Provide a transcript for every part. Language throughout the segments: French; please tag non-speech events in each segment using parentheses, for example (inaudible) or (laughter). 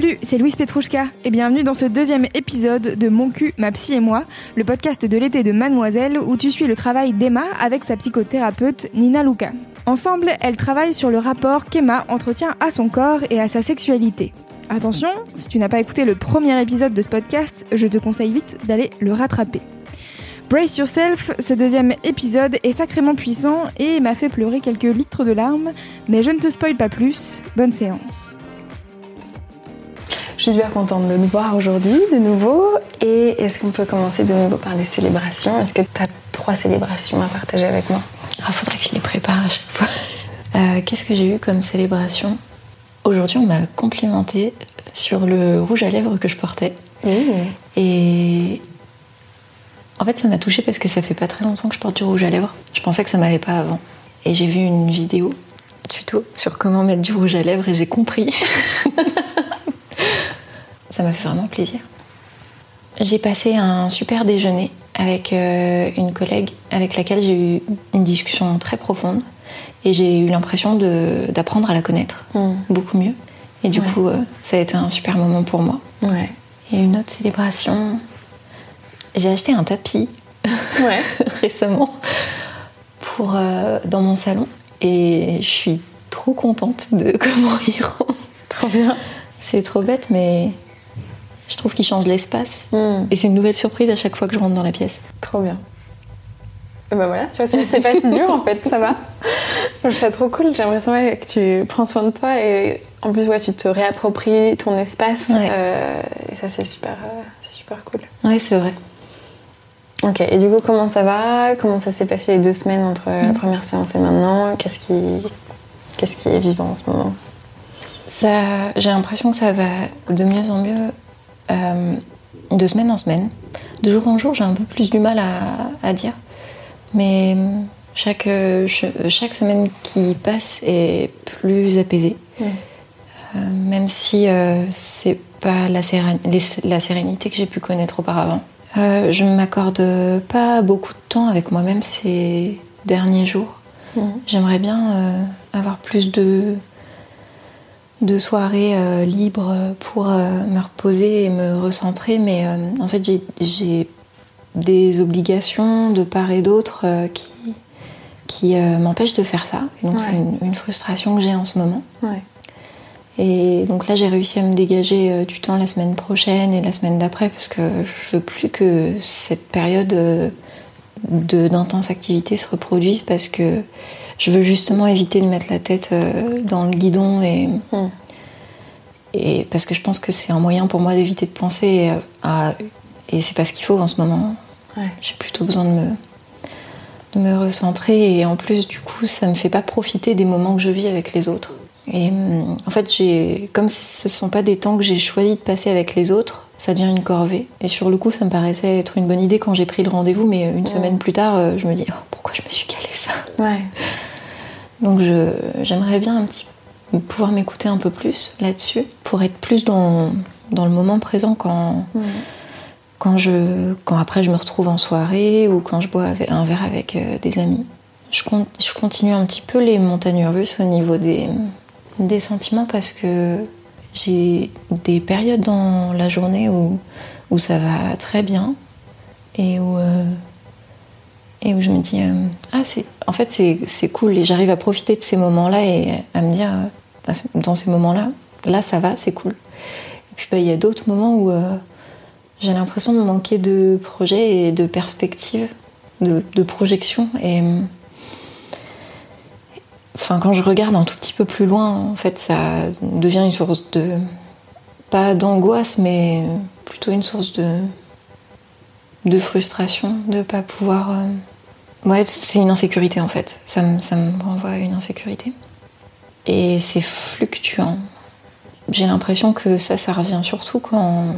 Salut, c'est Louise Petrouchka et bienvenue dans ce deuxième épisode de Mon cul, ma psy et moi, le podcast de l'été de Mademoiselle où tu suis le travail d'Emma avec sa psychothérapeute Nina Luca. Ensemble, elles travaillent sur le rapport qu'Emma entretient à son corps et à sa sexualité. Attention, si tu n'as pas écouté le premier épisode de ce podcast, je te conseille vite d'aller le rattraper. Brace Yourself, ce deuxième épisode est sacrément puissant et m'a fait pleurer quelques litres de larmes, mais je ne te spoil pas plus, bonne séance. Je suis super contente de nous voir aujourd'hui de nouveau. Et est-ce qu'on peut commencer de nouveau par des célébrations? Est-ce que tu as trois célébrations à partager avec moi? Ah, faudrait que je les prépare à chaque fois. (laughs) Euh, Qu'est-ce que j'ai eu comme célébration? Aujourd'hui, on m'a complimenté sur le rouge à lèvres que je portais. Et en fait, ça m'a touchée parce que ça fait pas très longtemps que je porte du rouge à lèvres. Je pensais que ça m'allait pas avant. Et j'ai vu une vidéo tuto sur comment mettre du rouge à lèvres et j'ai compris. (laughs) ça m'a fait vraiment plaisir. J'ai passé un super déjeuner avec euh, une collègue avec laquelle j'ai eu une discussion très profonde et j'ai eu l'impression de- d'apprendre à la connaître Mm. beaucoup mieux. Et du Ouais. coup, euh, ça a été un super moment pour moi. Ouais. Et une autre célébration, j'ai acheté un tapis (laughs) Ouais. (laughs) récemment pour, euh, dans mon salon et je suis trop contente de (laughs) comment il rend. Trop bien. C'est trop bête, mais je trouve qu'il change l'espace. Mm. Et c'est une nouvelle surprise à chaque fois que je rentre dans la pièce. Trop bien. Et bah voilà, tu vois, c'est- pas si dur en fait, ça va. Je trouve ça trop cool, j'ai l'impression ouais, que tu prends soin de toi et en plus ouais, tu te réappropries ton espace Ouais. euh, et ça c'est super, euh, c'est super cool. Ouais, c'est vrai. Ok, et du coup comment ça va? Comment ça s'est passé les deux semaines entre la première séance et maintenant? Qu'est-ce qui, qu'est-ce qui est vivant en ce moment? Ça, j'ai l'impression que ça va de mieux en mieux euh, de semaine en semaine. De jour en jour, j'ai un peu plus du mal à, à dire. Mais euh, chaque, euh, chaque semaine qui passe est plus apaisée. Euh, même si euh, c'est pas la, sérénité que j'ai pu connaître auparavant. Euh, je ne m'accorde pas beaucoup de temps avec moi-même ces derniers jours. J'aimerais bien avoir plus de, de soirées euh, libres pour euh, me reposer et me recentrer, mais euh, en fait j'ai- des obligations de part et d'autre qui, qui m'empêchent de faire ça. Et donc Ouais. c'est une, une frustration que j'ai en ce moment. Ouais. Et donc là, j'ai réussi à me dégager du temps la semaine prochaine et la semaine d'après parce que je veux plus que cette période de- d'intense activité se reproduise parce que je veux justement éviter de mettre la tête euh, dans le guidon et, Mm. et parce que je pense que c'est un moyen pour moi d'éviter de penser euh, à et c'est pas ce qu'il faut en ce moment. Ouais. J'ai plutôt besoin de me de me recentrer et en plus du coup ça me fait pas profiter des moments que je vis avec les autres. Et hum, en fait j'ai comme ce sont pas des temps que j'ai choisi de passer avec les autres, ça devient une corvée. Et sur le coup ça me paraissait être une bonne idée quand j'ai pris le rendez-vous, mais une semaine plus tard euh, je me dis Oh, pourquoi je me suis calé ça? Ouais. Donc j'aimerais bien un petit pouvoir m'écouter un peu plus là-dessus pour être plus dans dans le moment présent quand quand, je, quand après je me retrouve en soirée ou quand je bois un verre avec euh, des amis. Je, con- je continue un petit peu les montagnes russes au niveau des, des sentiments parce que j'ai des périodes dans la journée où, où ça va très bien et où, euh, et où je me dis euh, ah c'est en fait c'est cool et j'arrive à profiter de ces moments-là et à me dire euh, dans ces moments-là là ça va c'est cool et puis bah, il y a d'autres moments où euh, j'ai l'impression de manquer de projets et de perspectives, de, de projections. Et enfin, quand je regarde un tout petit peu plus loin, en fait, ça devient une source de pas d'angoisse, mais plutôt une source de de frustration de pas pouvoir Ouais, c'est une insécurité en fait. Ça me, ça me renvoie à une insécurité. Et c'est fluctuant. J'ai l'impression que ça, ça revient surtout quand,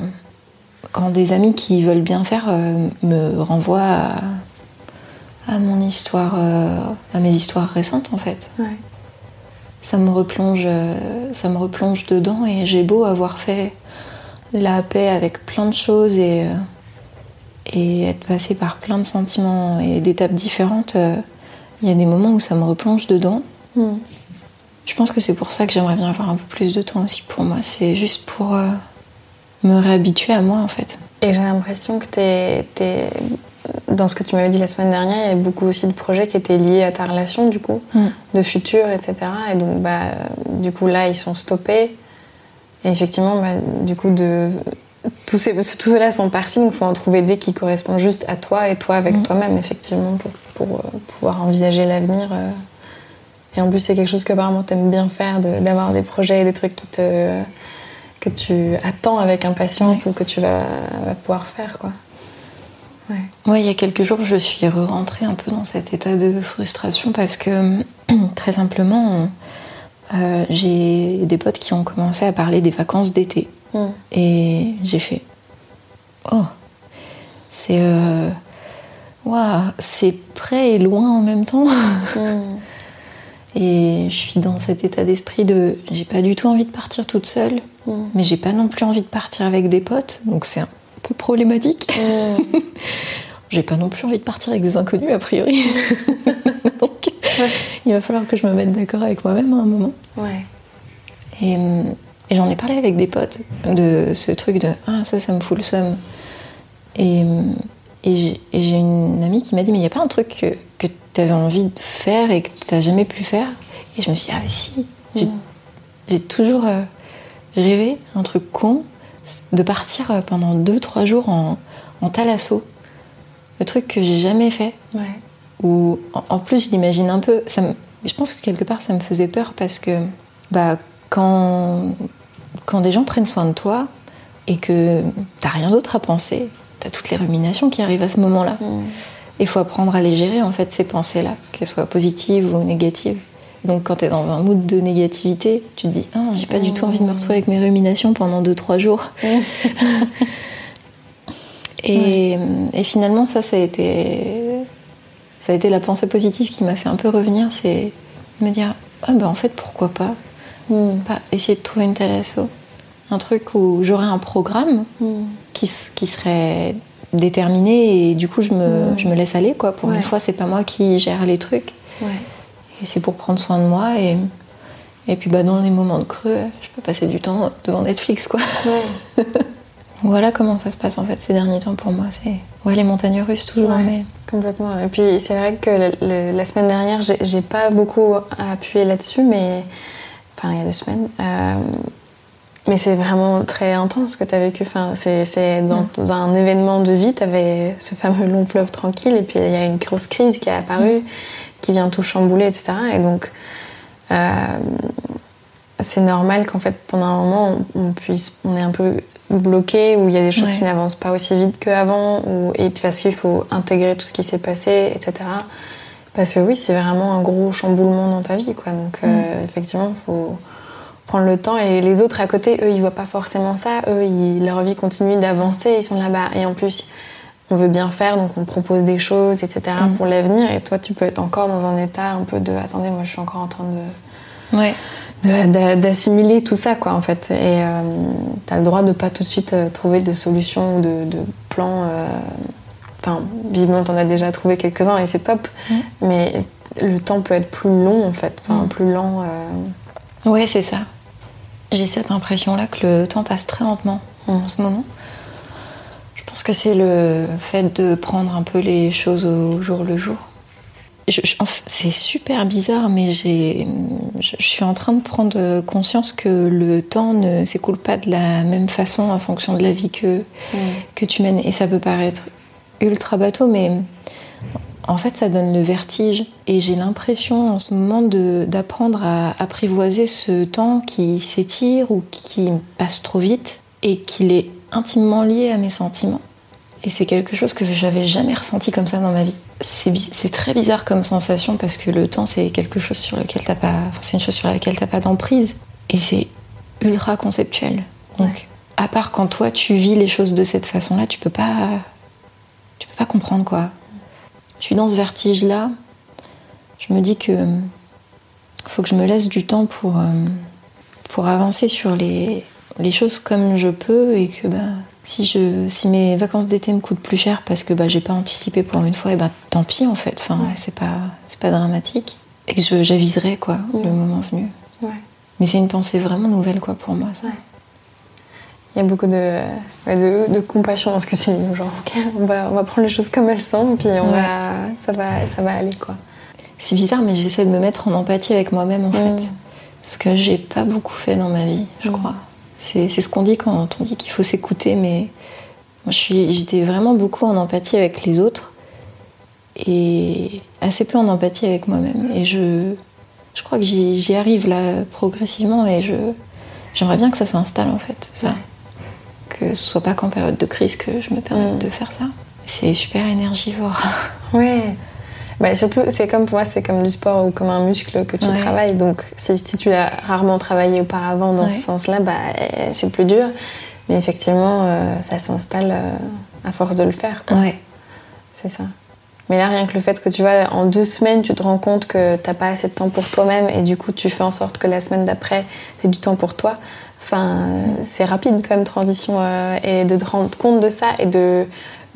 quand des amis qui veulent bien faire euh, me renvoient à, à mon histoire, euh, à mes histoires récentes en fait. Ouais. Ça me replonge, euh, ça me replonge dedans et j'ai beau avoir fait la paix avec plein de choses et, et être passé par plein de sentiments et d'étapes différentes. euh, Il y a des moments où ça me replonge dedans. Mm. Je pense que c'est pour ça que j'aimerais bien avoir un peu plus de temps aussi pour moi. C'est juste pour euh, me réhabituer à moi en fait. Et j'ai l'impression que t'es, t'es- dans ce que tu m'avais dit la semaine dernière, il y avait beaucoup aussi de projets qui étaient liés à ta relation, du coup, Mm. de futur, etc. Et donc, bah, du coup, là, ils sont stoppés. Et effectivement, bah, du coup, de... tous, ces, tous ceux-là sont partis, donc il faut en trouver des qui correspondent juste à toi et toi avec Mm. toi-même, effectivement, pour, pour euh, pouvoir envisager l'avenir. euh. Et en plus, c'est quelque chose que apparemment t'aimes bien faire, de- d'avoir des projets et des trucs qui te, que tu attends avec impatience ou que tu vas, vas pouvoir faire, quoi. Ouais. Ouais, il y a quelques jours, je suis re-rentrée un peu dans cet état de frustration parce que, (clears throat) très simplement, euh, j'ai des potes qui ont commencé à parler des vacances d'été. Mm. Et j'ai fait Oh, c'est. euh, Waouh, c'est près et loin en même temps. (laughs) Mm. Et je suis dans cet état d'esprit de. J'ai pas du tout envie de partir toute seule, Mm. mais j'ai pas non plus envie de partir avec des potes, donc c'est un peu problématique. Mm. (laughs) J'ai pas non plus envie de partir avec des inconnus, a priori. (laughs) Donc, il va falloir que je me mette d'accord avec moi-même à un moment. Ouais. Et, hum, et j'en ai parlé avec des potes de ce truc de Ah, ça, ça me fout le seum. Et, et j'ai une amie qui m'a dit Mais il n'y a pas un truc que, que tu avais envie de faire et que tu n'as jamais pu faire? Et je me suis dit Ah, si J'ai Mm. toujours euh, rêvé un truc con de partir euh, pendant 2-3 jours en, en thalasso. Le truc que j'ai jamais fait. Ouais. Ou en, en plus, je l'imagine un peu. Ça me- je pense que quelque part, ça me faisait peur parce que bah, quand, quand des gens prennent soin de toi et que t'as rien d'autre à penser, t'as toutes les ruminations qui arrivent à ce moment-là. Mm. Il faut apprendre à les gérer, en fait, ces pensées-là, qu'elles soient positives ou négatives. Donc, quand t'es dans un mood de négativité, tu te dis Ah, j'ai pas du tout envie de me retrouver avec mes ruminations pendant 2-3 jours. (laughs) Et, et finalement, ça, ça a été, ça a été la pensée positive qui m'a fait un peu revenir, c'est me dire, ah ben en fait, pourquoi pas, Mm. pas essayer de trouver une telle asso, un truc où j'aurais un programme Mm. qui, qui serait déterminé et du coup je me, je me laisse aller quoi. Pour Ouais. une fois, c'est pas moi qui gère les trucs Ouais. et c'est pour prendre soin de moi et et puis bah dans les moments de creux, je peux passer du temps devant Netflix quoi. Ouais. (laughs) Voilà comment ça se passe en fait ces derniers temps pour moi. C'est ouais les montagnes russes toujours, Ouais. mais Complètement. Et puis c'est vrai que la, semaine dernière, j'ai j'ai pas beaucoup appuyé là-dessus, mais enfin il y a deux semaines. Euh, mais c'est vraiment très intense ce que tu as vécu. Enfin, c'est dans, dans un événement de vie, tu avais ce fameux long fleuve tranquille, et puis il y a une grosse crise qui est apparue, qui vient tout chambouler, etc. Et donc, euh, c'est normal qu'en fait, pendant un moment, on, puisse, on est un peu bloqué, où il y a des choses Ouais. qui n'avancent pas aussi vite qu'avant, ou- et puis parce qu'il faut intégrer tout ce qui s'est passé, etc. Parce que oui, c'est vraiment un gros chamboulement dans ta vie, quoi. Donc, euh, effectivement, il faut prendre le temps. Et les autres à côté, eux, ils voient pas forcément ça. Eux, ils- leur vie continue d'avancer, ils sont là-bas. Et en plus, on veut bien faire, donc on propose des choses, etc. Mm. pour l'avenir. Et toi, tu peux être encore dans un état un peu de attendez, moi, je suis encore en train de ouais. d'assimiler tout ça quoi en fait et euh, t'as le droit de pas tout de suite euh, trouver des solutions ou de, de plans euh, enfin visiblement t'en as déjà trouvé quelques-uns et c'est top mais le temps peut être plus long en fait enfin Mm. plus lent euh, Ouais, c'est ça. J'ai cette impression-là que le temps passe très lentement en ce moment. Je pense que c'est le fait de prendre un peu les choses au jour le jour. C'est super bizarre, mais j'ai, je, je suis en train de prendre conscience que le temps ne s'écoule pas de la même façon en fonction de la vie que, que tu mènes. Et ça peut paraître ultra bateau, mais en fait, ça donne le vertige. Et j'ai l'impression en ce moment d'apprendre à apprivoiser ce temps qui s'étire ou qui passe trop vite et qu'il est intimement lié à mes sentiments. Et c'est quelque chose que j'avais jamais ressenti comme ça dans ma vie. C'est très bizarre comme sensation parce que le temps, c'est quelque chose sur lequel t'as pas. Enfin, c'est une chose sur laquelle t'as pas d'emprise. Et c'est ultra conceptuel. Donc, à part quand toi, tu vis les choses de cette façon-là, tu peux pas. Tu peux pas comprendre quoi. Je suis dans ce vertige-là. Je me dis que. Faut que je me laisse du temps pour. Euh, pour avancer sur les, les choses comme je peux et que bah, si, je, si mes vacances d'été me coûtent plus cher parce que bah, j'ai pas anticipé pour une fois, et bah, tant pis en fait, enfin, c'est pas, pas dramatique. Et que j'aviserai quoi, le moment venu. Mais c'est une pensée vraiment nouvelle quoi pour moi. Ça. Il y a beaucoup de, de, de, compassion dans ce que tu dis. Genre, ok, on va, on va prendre les choses comme elles sont, puis on va, ça, va, ça va aller quoi. C'est bizarre, mais j'essaie de me mettre en empathie avec moi-même en fait. Ce que j'ai pas beaucoup fait dans ma vie, je crois. C'est ce qu'on dit quand on dit qu'il faut s'écouter, mais moi j'étais vraiment beaucoup en empathie avec les autres et assez peu en empathie avec moi-même. Et je, je crois que j'y arrive là progressivement et je j'aimerais bien que ça s'installe en fait, ça. Que ce soit pas qu'en période de crise que je me permette mm. de faire ça. C'est super énergivore. (laughs) Ouais. Bah, surtout, c'est comme pour moi, c'est comme du sport ou comme un muscle que tu travailles. Donc, si, si tu l'as rarement travaillé auparavant dans ce sens-là, bah, c'est plus dur. Mais effectivement, euh, ça s'installe euh, à force de le faire. Quoi. Ouais. C'est ça. Mais là, rien que le fait que tu vois, en deux semaines, tu te rends compte que t'as pas assez de temps pour toi-même et du coup, tu fais en sorte que la semaine d'après, tu du temps pour toi. Enfin, c'est rapide comme transition euh, et de te rendre compte de ça et de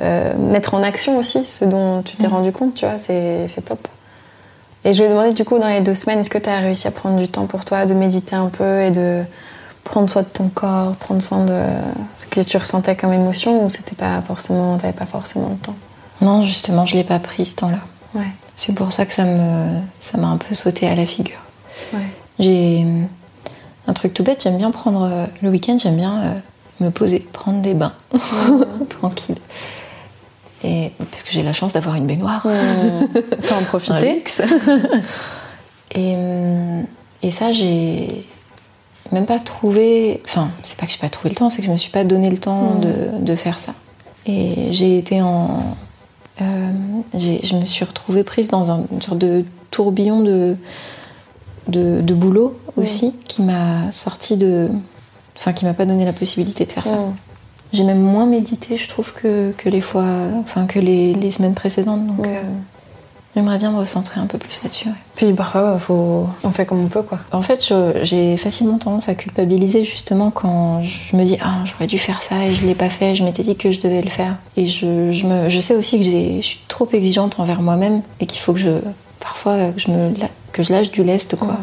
euh, mettre en action aussi ce dont tu t'es mm. rendu compte, tu vois, c'est top. Et je lui ai demandé du coup dans les deux semaines, est-ce que tu as réussi à prendre du temps pour toi, de méditer un peu et de prendre soin de ton corps, prendre soin de ce que tu ressentais comme émotion ou c'était pas forcément, t'avais pas forcément le temps? Non, justement, je l'ai pas pris ce temps-là. Ouais. C'est pour ça que ça me, ça m'a un peu sauté à la figure. Ouais. J'ai un truc tout bête, j'aime bien prendre le week-end, j'aime bien euh, me poser, prendre des bains, (laughs) tranquille. Et, parce que j'ai la chance d'avoir une baignoire. T'en en profiter. (laughs) (laughs) et, et ça, j'ai même pas trouvé. Enfin, c'est pas que j'ai pas trouvé le temps, c'est que je me suis pas donné le temps mmh. de, de, faire ça. Et j'ai été en. Euh, je me suis retrouvée prise dans un, une sorte de tourbillon de, de, de boulot aussi, qui m'a sorti de. Enfin, qui m'a pas donné la possibilité de faire ça. J'ai même moins médité, je trouve, que, que les fois, enfin que les, les semaines précédentes. Donc, euh, j'aimerais bien me recentrer un peu plus là-dessus. Puis parfois, faut... on fait comme on peut, quoi. En fait, j'ai facilement tendance à culpabiliser justement quand je me dis ah j'aurais dû faire ça et je l'ai pas fait. Je m'étais dit que je devais le faire. Et je, je, me, je sais aussi que je suis trop exigeante envers moi-même et qu'il faut que je parfois que je me que je lâche du lest, quoi.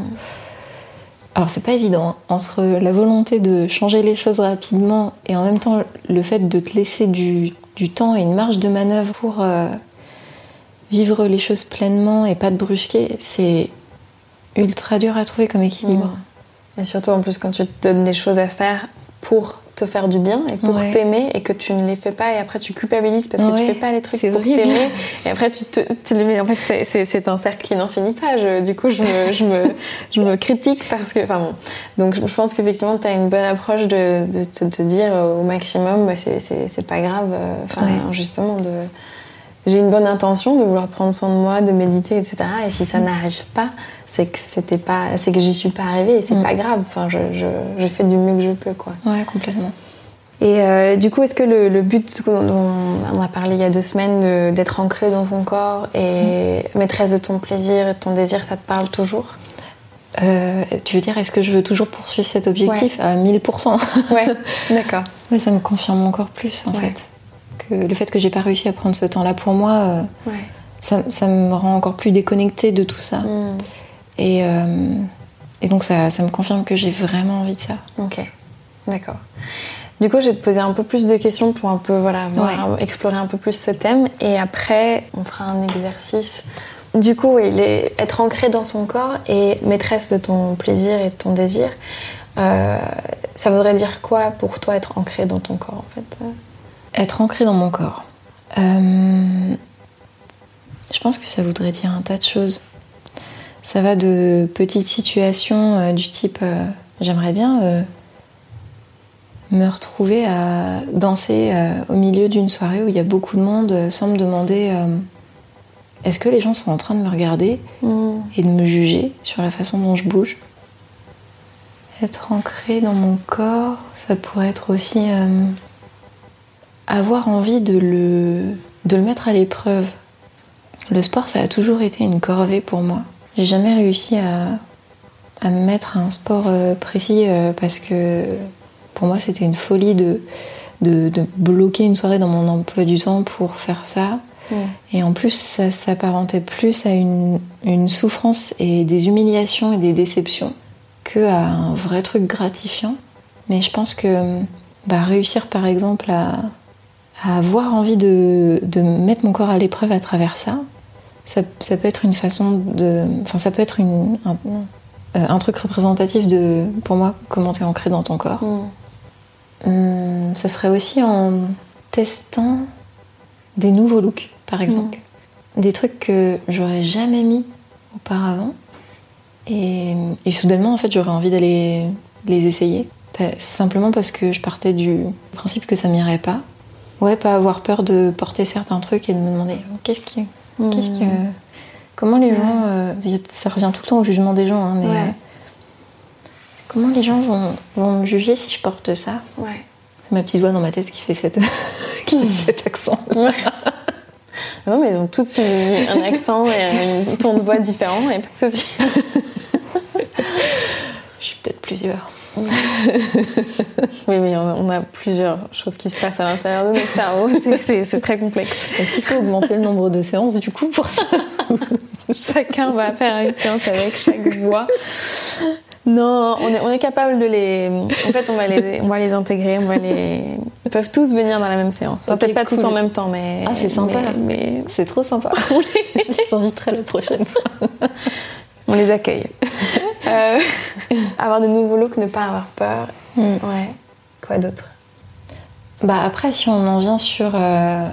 Alors c'est pas évident hein. entre la volonté de changer les choses rapidement et en même temps le fait de te laisser du, temps et une marge de manœuvre pour euh, vivre les choses pleinement et pas te brusquer, c'est ultra dur à trouver comme équilibre. Et surtout en plus quand tu te donnes des choses à faire pour te faire du bien et pour t'aimer et que tu ne les fais pas et après tu culpabilises parce que tu fais pas les trucs pour t'aimer et après tu te tu les mets en fait c'est un cercle qui n'en finit pas. Je, du coup je me, je me, je me critique parce que enfin bon. Donc je pense qu'effectivement tu as une bonne approche de, de, te dire au maximum bah, c'est pas grave euh, enfin justement de j'ai une bonne intention de vouloir prendre soin de moi de méditer etc et si ça mm. n'arrive pas c'est que c'était pas c'est que j'y suis pas arrivée et c'est mm. pas grave enfin je, je, je, fais du mieux que je peux quoi ouais complètement et euh, du coup est-ce que le, le but dont on a parlé il y a deux semaines d'être ancré dans ton corps et mm. maîtresse de ton plaisir et de ton désir ça te parle toujours? Euh, tu veux dire, est-ce que je veux toujours poursuivre cet objectif? Ouais. à 1000% (laughs) Ouais, d'accord. Ouais, ça me confirme encore plus en ouais. fait. Que le fait que j'ai pas réussi à prendre ce temps-là pour moi, euh, ça, me rend encore plus déconnectée de tout ça. Mm. Et, euh, et, donc ça, ça, me confirme que j'ai vraiment envie de ça. Ok, d'accord. Du coup, je vais te poser un peu plus de questions pour un peu voilà, voir, ouais. explorer un peu plus ce thème. Et après, on fera un exercice. Du coup, oui, les, être ancré dans son corps et maîtresse de ton plaisir et de ton désir, euh, ça voudrait dire quoi pour toi être ancré dans ton corps en fait Être ancré dans mon corps. Euh, je pense que ça voudrait dire un tas de choses. Ça va de petites situations euh, du type euh, j'aimerais bien euh, me retrouver à danser au milieu d'une soirée où il y a beaucoup de monde sans me demander est-ce que les gens sont en train de me regarder Mm. et de me juger sur la façon dont je bouge. Être ancré dans mon corps, ça pourrait être aussi avoir envie de le, de le mettre à l'épreuve. Le sport, ça a toujours été une corvée pour moi. J'ai jamais réussi à, à me mettre à un sport euh, précis euh, parce que pour moi, c'était une folie de, de, de bloquer une soirée dans mon emploi du temps pour faire ça. Et en plus, ça s'apparentait plus à une, une souffrance et des humiliations et des déceptions que à un vrai truc gratifiant. Mais je pense que bah, réussir, par exemple, à, à avoir envie de, de mettre mon corps à l'épreuve à travers ça, ça, ça peut être une façon de. Enfin, ça peut être une, un, euh, un truc représentatif de, pour moi, comment t'es ancré dans ton corps. Mm. Hum, ça serait aussi en testant des nouveaux looks, par exemple. Des trucs que j'aurais jamais mis auparavant. Et, et soudainement, en fait, j'aurais envie d'aller les essayer. Simplement parce que je partais du principe que ça m'irait pas. Ouais, pas avoir peur de porter certains trucs et de me demander qu'est-ce qui. Qu'est-ce que. Comment les gens. euh, ça revient tout le temps au jugement des gens, hein, mais. Ouais. euh, comment les gens vont, vont me juger si je porte ça? Ouais. c'est ma petite voix dans ma tête qui fait, cette... (laughs) qui fait cet accent. (laughs) Non, mais ils ont tous un accent et un ton de voix différent, et pas de souci. (laughs) Je suis peut-être plusieurs. (laughs) Oui, mais on a plusieurs choses qui se passent à l'intérieur de notre cerveau, (laughs) c'est- très complexe. Est-ce qu'il faut augmenter le nombre de séances du coup pour ça (laughs) Chacun va faire une séance avec chaque voix. Non, on est, on est capable de les. En fait, on va les, on va les intégrer, on va les. Ils peuvent tous venir dans la même séance. Peut-être pas tous en même temps, mais. Ah, c'est sympa. Mais, mais C'est trop sympa. Je les inviterai la prochaine fois. On les accueille. (laughs) Euh, (laughs) avoir de nouveaux looks, ne pas avoir peur. Hmm. Ouais. Quoi d'autre? Bah après, si on en vient sur euh,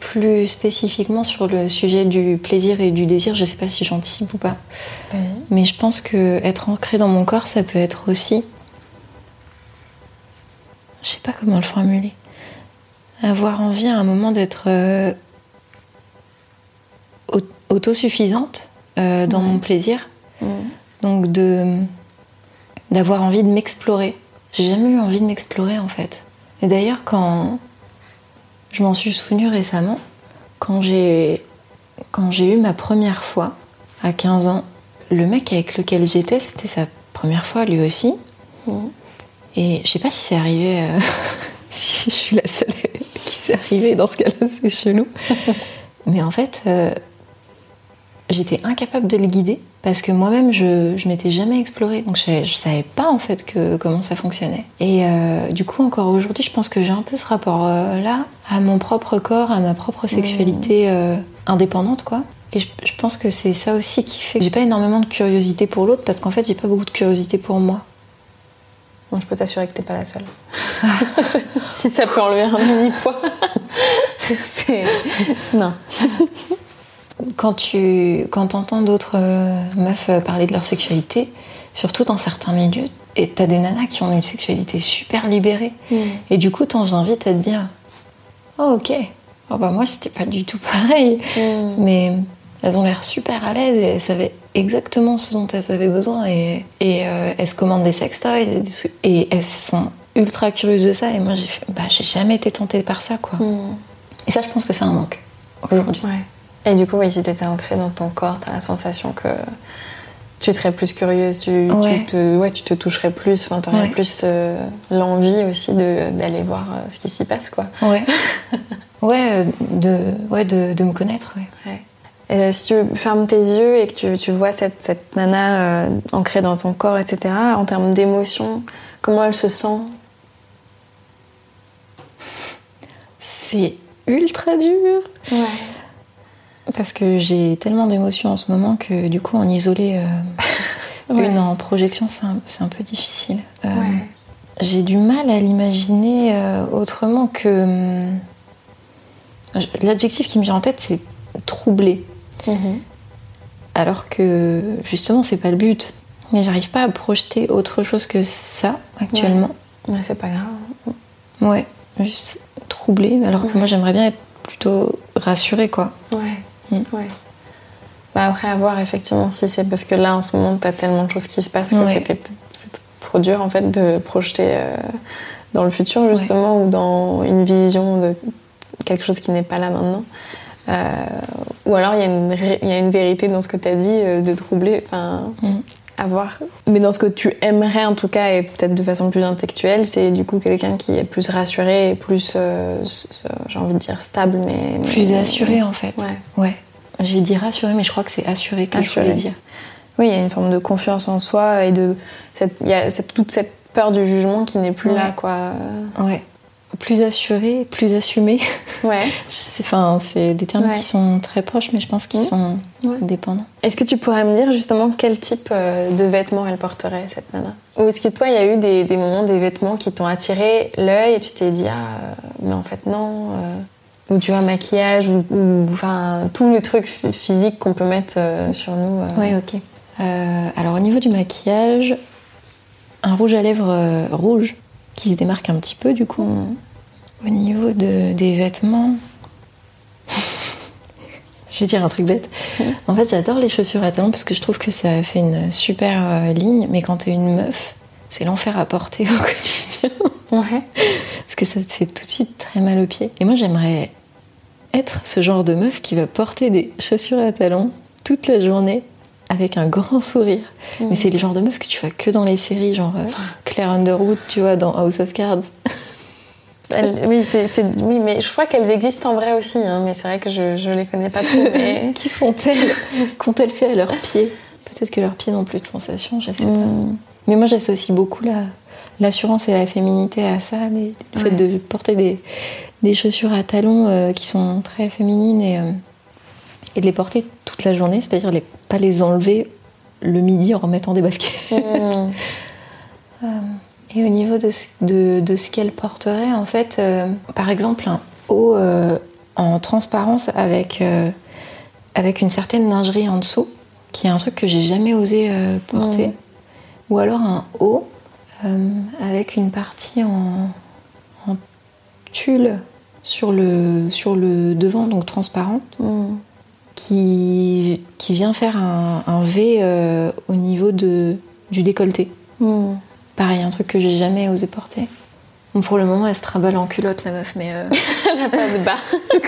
plus spécifiquement sur le sujet du plaisir et du désir, je sais pas si j'anticipe ou pas, mais je pense que être ancré dans mon corps, ça peut être aussi, je sais pas comment le formuler, avoir envie à un moment d'être euh, au- autosuffisante euh, dans mon plaisir, Mm. donc de d'avoir envie de m'explorer. J'ai jamais eu envie de m'explorer en fait. Et d'ailleurs, quand je m'en suis souvenu récemment, quand j'ai quand j'ai eu ma première fois à 15 ans, le mec avec lequel j'étais, c'était sa première fois lui aussi. Mhm. Et je sais pas si c'est arrivé, euh, (laughs) si je suis la seule (laughs) qui s'est arrivée dans ce cas-là, c'est chelou. (laughs) Mais en fait, euh, j'étais incapable de le guider parce que moi-même je, je m'étais jamais explorée donc je, je savais pas en fait que, comment ça fonctionnait et euh, du coup encore aujourd'hui je pense que j'ai un peu ce rapport euh, là à mon propre corps à ma propre sexualité euh, indépendante quoi et je, je pense que c'est ça aussi qui fait que j'ai pas énormément de curiosité pour l'autre parce qu'en fait j'ai pas beaucoup de curiosité pour moi Bon, je peux t'assurer que t'es pas la seule. (laughs) si ça peut enlever un mini poids. (laughs) c'est. Non. (laughs) quand tu quand entends d'autres euh, meufs euh, parler de leur sexualité, surtout dans certains milieux, et t'as des nanas qui ont une sexualité super libérée, et du coup t'en viens vite à te dire Oh ok, oh, bah moi c'était pas du tout pareil, mais elles ont l'air super à l'aise et elles savaient exactement ce dont elles avaient besoin. Et, et euh, elles se commandent des sextoys et, des et elles sont ultra curieuses de ça. Et moi j'ai bah j'ai jamais été tentée par ça quoi. Et ça je pense que c'est un manque aujourd'hui. Ouais. Et du coup, oui, si t'étais ancrée dans ton corps, t'as la sensation que tu serais plus curieuse, tu, Ouais. tu te, ouais, tu te toucherais plus, t'aurais Ouais. plus euh, l'envie aussi d'aller voir euh, ce qui s'y passe, quoi. Ouais. (laughs) ouais, euh, de, ouais de, de me connaître. Et euh, si tu fermes tes yeux et que tu, tu vois cette, cette nana ancrée dans ton corps, etc., en termes d'émotion, comment elle se sent? C'est ultra dur. Ouais. Parce que j'ai tellement d'émotions en ce moment que du coup en isoler euh, (laughs) Ouais. une en projection c'est un, peu difficile. Euh, Ouais. J'ai du mal à l'imaginer euh, autrement que... hum, je- L'adjectif qui me vient en tête c'est troublé. Mhm. Alors que justement c'est pas le but. Mais j'arrive pas à projeter autre chose que ça actuellement. Ouais, c'est pas grave. Ouais, juste troublée, alors que moi j'aimerais bien être plutôt rassurée, quoi. Ouais. Mm. Ouais. Bah après, à voir effectivement si c'est parce que là en ce moment, t'as tellement de choses qui se passent que Ouais. c'était c'est trop dur en fait de projeter euh, dans le futur justement ou dans une vision de quelque chose qui n'est pas là maintenant. Euh, ou alors il y, y a une vérité dans ce que tu as dit euh, de troubler, enfin, Mm. À voir. Mais dans ce que tu aimerais en tout cas, et peut-être de façon plus intellectuelle, c'est du coup quelqu'un qui est plus rassuré et plus, euh, euh, j'ai envie de dire, stable, mais. Plus mais- assurée, en fait. Ouais. Ouais. J'ai dit rassurée, mais je crois que c'est assurée que Assurée. je voulais dire. Oui, il y a une forme de confiance en soi et de. Il y a cette- toute cette peur du jugement qui n'est plus Ouais. là, quoi. Ouais. Plus assurée, plus assumée. (laughs) Ouais. Enfin, c'est des termes Ouais. qui sont très proches, mais je pense qu'ils Mm. sont Ouais. dépendants. Est-ce que tu pourrais me dire justement quel type euh, de vêtements elle porterait, cette nana? Ou est-ce que toi, il y a eu des, des moments, des vêtements qui t'ont attiré l'œil et tu t'es dit, ah, mais en fait, non euh, Ou tu vois, maquillage, ou, ou enfin, tous les trucs phy- physiques qu'on peut mettre euh, sur nous. euh. Ouais, ok. Euh, alors, au niveau du maquillage, un rouge à lèvres rouge qui se démarque un petit peu, du coup. Au niveau de, des vêtements. (laughs) je vais dire un truc bête. (laughs) En fait, j'adore les chaussures à talons parce que je trouve que ça fait une super euh, ligne, mais quand t'es une meuf, c'est l'enfer à porter au (laughs) quotidien. Ouais. Parce que ça te fait tout de suite très mal aux pieds. Et moi, j'aimerais être ce genre de meuf qui va porter des chaussures à talons toute la journée avec un grand sourire. Mais c'est le genre de meuf que tu vois que dans les séries, genre euh, Claire Underwood, tu vois, dans House of Cards. (laughs) Elle- oui, mais je crois qu'elles existent en vrai aussi, hein, mais c'est vrai que je, je les connais pas trop. Mais... (laughs) qui sont-elles? Qu'ont-elles fait à leurs pieds? Peut-être que leurs pieds n'ont plus de sensations, je sais Mm. pas. Mais moi, j'associe beaucoup la, l'assurance et la féminité à ça. les- le fait de porter des, des chaussures à talons euh, qui sont très féminines et, euh, et de les porter toute la journée, c'est-à-dire les, pas les enlever le midi en remettant des baskets. Mm. (laughs) Et au niveau de, ce- de, de ce qu'elle porterait, en fait, euh, par exemple, un haut euh, en transparence avec, euh, avec une certaine lingerie en dessous, qui est un truc que j'ai jamais osé euh, porter. Mm. Ou alors un haut euh, avec une partie en, en tulle sur le, sur le devant, donc transparente, Mm. Qui, qui vient faire un, un V euh, au niveau de, du décolleté. Mm. Pareil, un truc que j'ai jamais osé porter. Bon, pour le moment, elle se traballe en culotte, la meuf, mais. euh, (laughs) Elle n'a pas de bas. (laughs)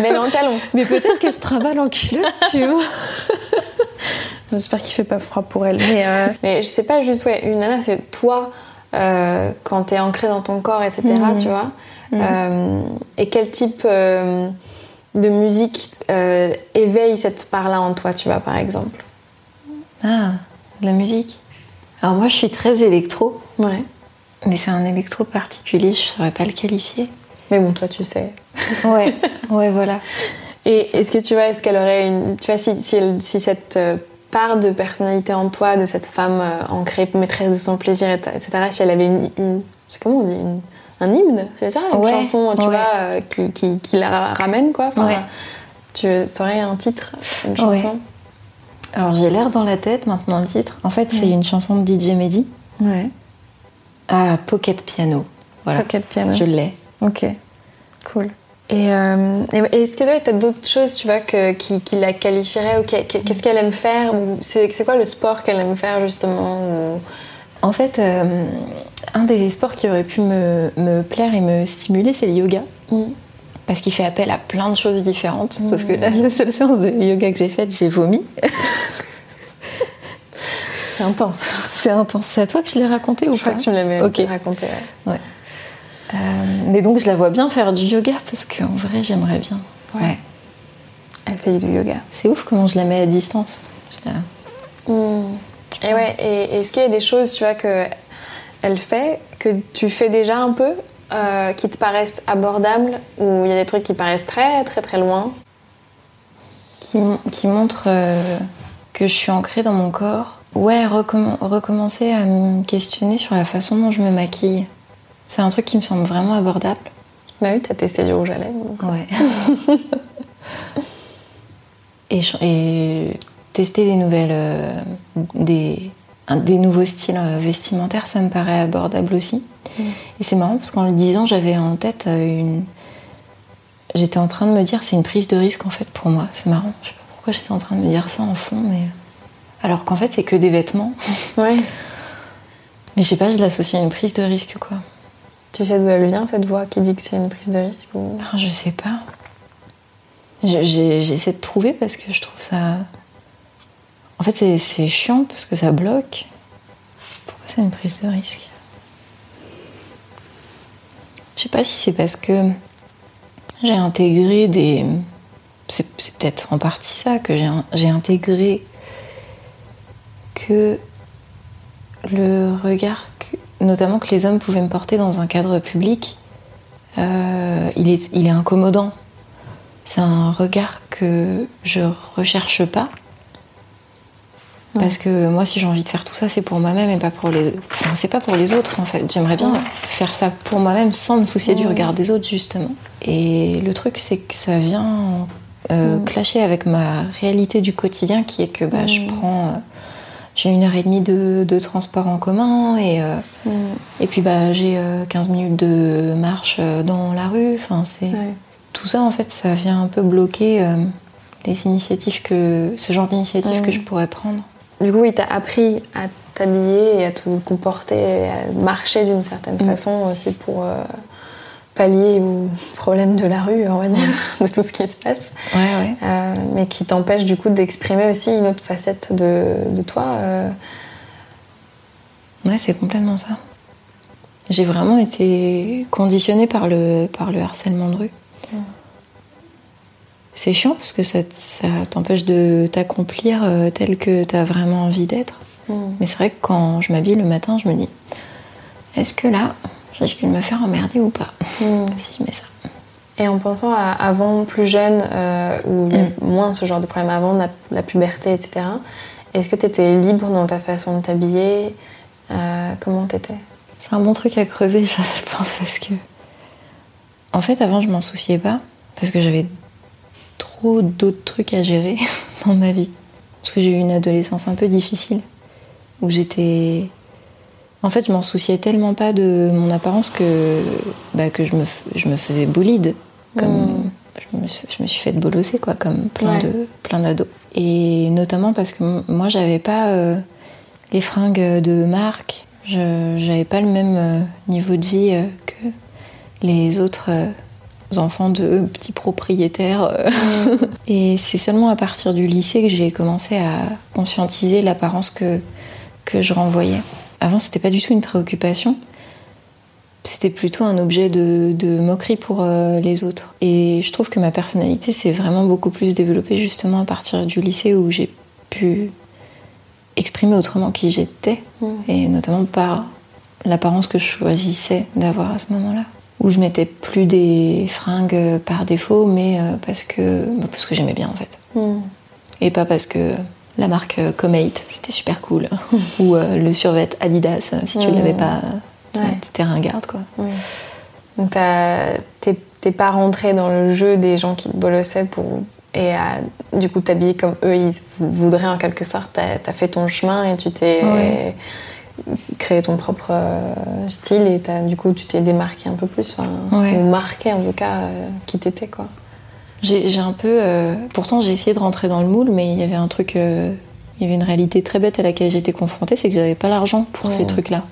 mais elle est en talon. Mais peut-être qu'elle se traballe en culotte, tu vois. (laughs) J'espère qu'il fait pas froid pour elle. Mais, euh, mais je sais pas, juste, ouais, une nana, c'est toi, euh, quand t'es ancré dans ton corps, etc., Mhm. tu vois. Euh, et quel type euh, de musique euh, éveille cette part-là en toi, tu vois, par exemple Ah, de la musique. Alors, moi, je suis très électro, Ouais. mais c'est un électro particulier, je saurais pas le qualifier. Mais bon, toi, tu sais. (laughs) Ouais, ouais, voilà. Et est-ce que tu vois, est-ce qu'elle aurait une. Tu vois, si, si, elle- si cette euh, part de personnalité en toi, de cette femme euh, ancrée, maîtresse de son plaisir, et- etc., si elle avait une. une- c'est comment on dit une- Un hymne, c'est ça Une Ouais, chanson, tu ouais. vois, euh, qui, qui, qui la ramène, quoi Enfin, Ouais. Tu aurais un titre, une chanson Alors, j'ai l'air dans la tête maintenant le titre. En fait, c'est une chanson de DJ Mehdi. Ouais. Ah, Pocket Piano. Voilà. Pocket piano. Je l'ai. Ok, cool. Et, euh, et est-ce que tu as d'autres choses, tu vois, que, qui, qui la qualifieraient ou qu'est- Qu'est-ce qu'elle aime faire ou C'est c'est quoi le sport qu'elle aime faire, justement ou- En fait, euh, un des sports qui aurait pu me, me plaire et me stimuler, c'est le yoga. Parce qu'il fait appel à plein de choses différentes. Sauf que là, la seule séance de yoga que j'ai faite, j'ai vomi. C'est intense. C'est intense. C'est à toi que je l'ai raconté ou Je crois pas que tu me l'avais raconté. ouais. Euh, mais donc, je la vois bien faire du yoga parce qu'en vrai, j'aimerais bien. Ouais. Elle fait du yoga. C'est ouf comment je la mets à distance. Je la- Et ouais, et est-ce qu'il y a des choses, tu vois, que elle fait, que tu fais déjà un peu, euh, qui te paraissent abordables, ou il y a des trucs qui paraissent très très très loin? Qui, qui montre euh, que je suis ancrée dans mon corps. Ouais, recomm- recommencer à me questionner sur la façon dont je me maquille. C'est un truc qui me semble vraiment abordable. Bah oui, t'as testé du rouge à lèvres. donc. Ouais. (laughs) et, et tester des nouvelles, euh, des, un des nouveaux styles euh, vestimentaires, ça me paraît abordable aussi. Mm. Et c'est marrant parce qu'en le disant, j'avais en tête euh, une. J'étais en train de me dire, c'est une prise de risque en fait pour moi. C'est marrant. Je sais pas pourquoi j'étais en train de me dire ça en fond, mais. Alors qu'en fait, c'est que des vêtements. (laughs) Ouais. Mais je sais pas, je l'associe à une prise de risque quoi. Tu sais d'où elle vient cette voix qui dit que c'est une prise de risque ou... Ah, je sais pas. Je- J'essaie de trouver parce que je trouve ça. En fait, c'est- chiant parce que ça bloque. Pourquoi c'est une prise de risque? Je sais pas si c'est parce que j'ai intégré des. C'est peut-être en partie ça que j'ai intégré que le regard, notamment que les hommes pouvaient me porter dans un cadre public, euh, il, est, il est incommodant. C'est un regard que je recherche pas. Parce que moi, si j'ai envie de faire tout ça, c'est pour moi-même et pas pour les. Enfin, c'est pas pour les autres en fait. J'aimerais bien Ouais. faire ça pour moi-même sans me soucier du regard des autres justement. Et le truc, c'est que ça vient euh, clasher avec ma réalité du quotidien, qui est que bah, je prends. euh, j'ai une heure et demie de, de transport en commun et, euh, et puis bah, j'ai euh, 15 minutes de marche dans la rue. Enfin, c'est tout ça en fait, ça vient un peu bloquer euh, les initiatives que ce genre d'initiatives que je pourrais prendre. Du coup, il t'a appris à t'habiller et à te comporter, et à marcher d'une certaine Mm. façon aussi pour euh, pallier aux problèmes de la rue, on va dire, (laughs) de tout ce qui se passe. Ouais, ouais. Euh, mais qui t'empêche du coup d'exprimer aussi une autre facette de, de toi. euh. Ouais, c'est complètement ça. J'ai vraiment été conditionnée par le, par le harcèlement de rue. Mm. C'est chiant parce que ça, ça t'empêche de t'accomplir euh, tel que tu as vraiment envie d'être. Mais c'est vrai que quand je m'habille le matin, je me dis est-ce que là, je risque de me faire emmerder ou pas? Mm. (laughs) si je mets ça Et en pensant à avant, plus jeune, euh, où il y a Mm. moins ce genre de problème avant, la, la puberté, etc., est-ce que tu étais libre dans ta façon de t'habiller? Euh, Comment t'étais? C'est un bon truc à creuser, (laughs) je pense, parce que. En fait, avant, je m'en souciais pas, parce que j'avais trop d'autres trucs à gérer (laughs) dans ma vie. Parce que j'ai eu une adolescence un peu difficile, où j'étais. En fait, je m'en souciais tellement pas de mon apparence que, bah, que je, me, je me faisais bolide. Comme Mm. je, me suis, je me suis fait bolosser, quoi, comme plein Ouais. de plein d'ados. Et notamment parce que moi, j'avais pas euh, les fringues de marque. Je j'avais pas le même euh, niveau de vie euh, que les autres euh, enfants de petits propriétaires. euh. (laughs) Et c'est seulement à partir du lycée que j'ai commencé à conscientiser l'apparence que, que je renvoyais. Avant, c'était pas du tout une préoccupation. C'était plutôt un objet de, de moquerie pour euh, les autres. Et je trouve que ma personnalité s'est vraiment beaucoup plus développée justement à partir du lycée où j'ai pu exprimer autrement qui j'étais, Mm. et notamment par l'apparence que je choisissais d'avoir à ce moment-là. Où je mettais plus des fringues par défaut, mais euh, parce que, bah, parce que j'aimais bien en fait. Mm. Et pas parce que la marque euh, Comate, c'était super cool. (laughs) Ou euh, le survêt Adidas, si tu Mm. l'avais pas, tu Ouais. t'étais ringarde quoi. Oui. Donc t'es t'es pas rentré dans le jeu des gens qui te bolossaient pour et à du coup t'habiller comme eux ils voudraient en quelque sorte. T'as as fait ton chemin et tu t'es Ouais. Créé ton propre euh, style et du coup tu t'es démarqué un peu plus, enfin, Ouais. ou marqué en tout cas euh, qui t'étais quoi. J'ai un peu. euh, pourtant, j'ai essayé de rentrer dans le moule, mais il y avait un truc. euh, il y avait une réalité très bête à laquelle j'étais confrontée, c'est que j'avais pas l'argent pour ces trucs-là.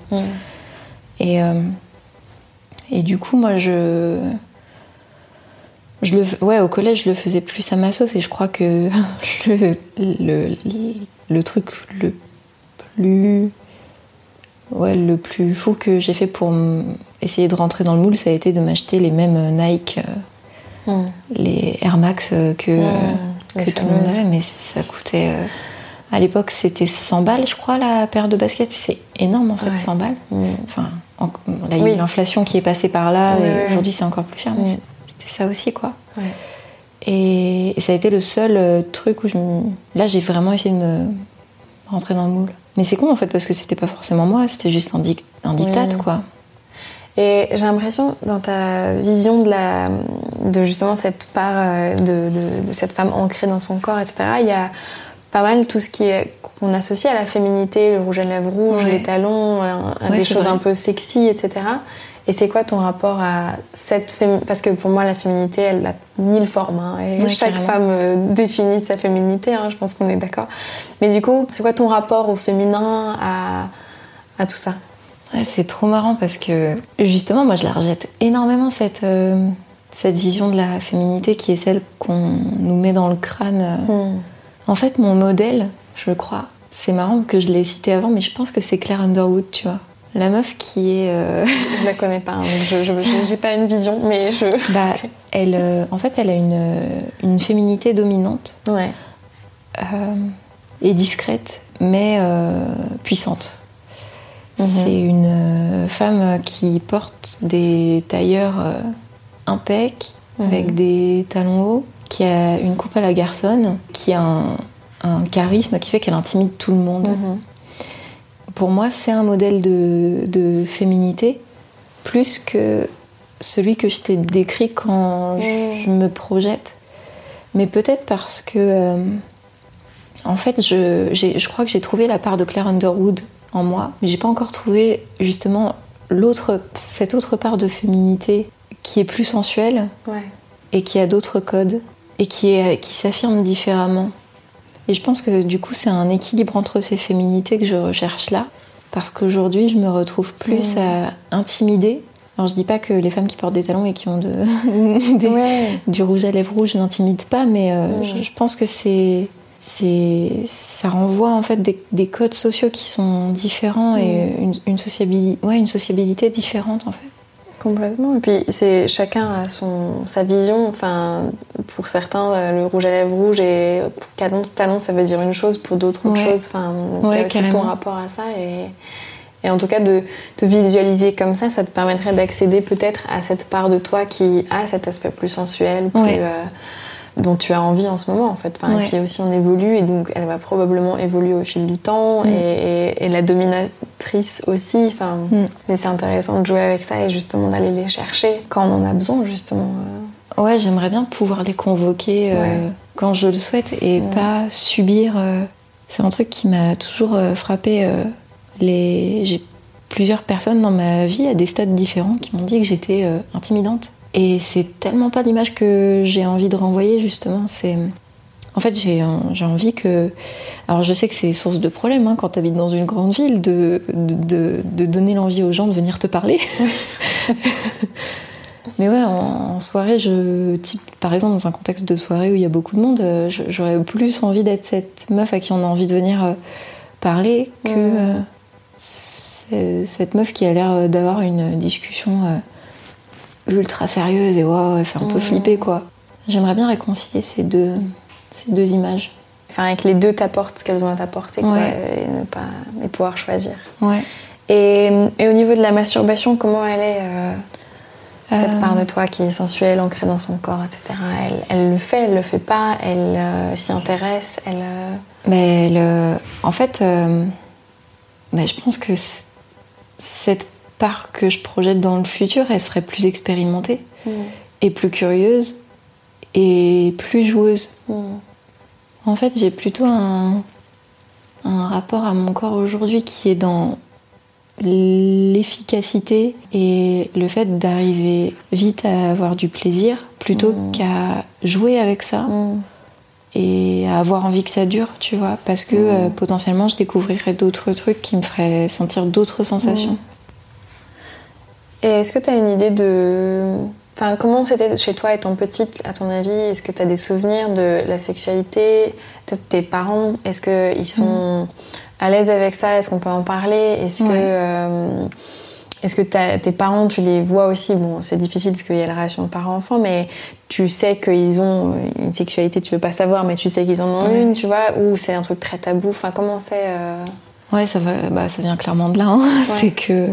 Et, et du coup, moi, je. Je le, ouais, au collège, je le faisais plus à ma sauce et je crois que (laughs) le, le, le truc le plus. Ouais, le plus fou que j'ai fait pour essayer de rentrer dans le moule, ça a été de m'acheter les mêmes Nike, euh, Mm. les Air Max euh, que, Mm. que tout le monde avait, mais ça coûtait. euh, à l'époque, c'était 100 balles, je crois, la paire de baskets. C'est énorme, en fait, Ouais. 100 balles. Mm. Enfin, en- là, il y a Oui. eu l'inflation qui est passée par là, et aujourd'hui, c'est encore plus cher, mais Mm. c'est- c'était ça aussi, quoi. Ouais. Et, et ça a été le seul euh, truc où je. Là, j'ai vraiment essayé de me rentrer dans le moule. Mais c'est con, en fait, parce que c'était pas forcément moi, c'était juste un, dic- un diktat, Oui. quoi. Et j'ai l'impression, dans ta vision de, la, de justement cette part euh, de, de- de cette femme ancrée dans son corps, etc., il y a pas mal tout ce qui est qu'on associe à la féminité, le rouge à lèvres rouge, Ouais. les talons, euh, Ouais, des choses vrai. un peu sexy, etc. Et c'est quoi ton rapport à cette féminité Parce que pour moi, la féminité, elle a mille formes. hein, et Ouais, chaque carrément. femme euh, définit sa féminité, hein, je pense qu'on est d'accord. Mais du coup, c'est quoi ton rapport au féminin, à, à tout ça? Ouais, c'est trop marrant parce que justement, moi je la rejette énormément cette, euh, cette vision de la féminité qui est celle qu'on nous met dans le crâne. euh. Hmm. En fait, mon modèle, je crois, c'est marrant que je l'ai cité avant, mais je pense que c'est Claire Underwood, tu vois. La meuf qui est. euh, (laughs) Je la connais pas, hein, donc je j'ai pas une vision, mais je. bah, (laughs) elle, euh, en fait, elle a une, une féminité dominante Ouais. euh, et discrète, mais euh, puissante. Mhm. C'est une euh, femme qui porte des tailleurs euh, impec, Mhm. avec des talons hauts, qui a une coupe à la garçonne, qui a un, un charisme qui fait qu'elle intimide tout le monde. Mhm. Pour moi, c'est un modèle de, de féminité plus que celui que je t'ai décrit quand je me projette. Mais peut-être parce que, euh, en fait, je, crois que j'ai trouvé la part de Claire Underwood en moi, mais j'ai pas encore trouvé justement l'autre, cette autre part de féminité qui est plus sensuelle Ouais. et qui a d'autres codes et qui, est, qui s'affirme différemment. Et je pense que du coup, c'est un équilibre entre ces féminités que je recherche là, parce qu'aujourd'hui, je me retrouve plus à intimider. Alors, je dis pas que les femmes qui portent des talons et qui ont de, (laughs) des- Ouais. du rouge à lèvres rouge n'intimident pas, mais euh, je, pense que c'est, c'est, ça renvoie en fait des, des codes sociaux qui sont différents et une, une, sociabili- ouais, une sociabilité différente en fait. Complètement. Et puis c'est chacun a son sa vision. Enfin, pour certains, euh, le rouge à lèvres rouge et pour talon, talon, ça veut dire une chose. Pour d'autres, autre Ouais. chose. Enfin, Ouais, quel- c'est ton rapport à ça et et en tout cas de te visualiser comme ça, ça te permettrait d'accéder peut-être à cette part de toi qui a cet aspect plus sensuel, plus Ouais. euh, dont tu as envie en ce moment en fait. Enfin, Ouais. Et puis aussi on évolue et donc elle va probablement évoluer au fil du temps Mm. et, et- et la dominatrice aussi. Enfin, Mm. mais c'est intéressant de jouer avec ça et justement d'aller les chercher quand on en a besoin justement. euh. Ouais, j'aimerais bien pouvoir les convoquer euh, quand je le souhaite et Ouais. pas subir. euh, C'est un truc qui m'a toujours euh, frappé. les... J'ai plusieurs personnes dans ma vie à des stades différents qui m'ont dit que j'étais intimidante. Et c'est tellement pas l'image que j'ai envie de renvoyer justement. C'est en fait j'ai j'ai envie que. Alors je sais que c'est source de problème hein, quand tu habites dans une grande ville de, de, de- donner l'envie aux gens de venir te parler. (laughs) Mais ouais, en, en soirée, je, type, par exemple, dans un contexte de soirée où il y a beaucoup de monde, euh, j'aurais plus envie d'être cette meuf à qui on a envie de venir euh, parler que euh, cette meuf qui a l'air d'avoir une discussion ultra sérieuse et ouais, ouais, fait un peu Mhm. flipper quoi. J'aimerais bien réconcilier ces deux, ces deux images. Enfin, avec les deux t'apportent ce qu'elles ont à t'apporter Ouais. et ne pas et pouvoir choisir. Ouais. Et, et au niveau de la masturbation, comment elle est euh, cette Euh, part de toi qui est sensuelle, ancrée dans son corps, etc. Elle, elle le fait, elle le fait pas, elle euh, s'y intéresse, elle. Mais le- en fait, mais je pense que cette part que je projette dans le futur, elle serait plus expérimentée et plus curieuse et plus joueuse. Mm. En fait, j'ai plutôt un, un rapport à mon corps aujourd'hui qui est dans l'efficacité et le fait d'arriver vite à avoir du plaisir plutôt Mhm. qu'à jouer avec ça Mm. et à avoir envie que ça dure, tu vois, parce que euh, potentiellement je découvrirais d'autres trucs qui me feraient sentir d'autres sensations. Et est-ce que tu as une idée de. Enfin, comment c'était chez toi étant petite, à ton avis Est-ce que tu as des souvenirs de la sexualité de tes parents? Est-ce qu'ils sont à l'aise avec ça? Est-ce qu'on peut en parler? Est-ce que. Euh, est-ce que tes parents, tu les vois aussi? Bon, c'est difficile parce qu'il y a la relation parent-enfant, mais tu sais qu'ils ont une sexualité, tu veux pas savoir, mais tu sais qu'ils en ont Ouais. une, tu vois Ou c'est un truc très tabou Enfin, comment c'est euh, Ouais, ça, va, bah, ça vient clairement de là. hein. (laughs) C'est que,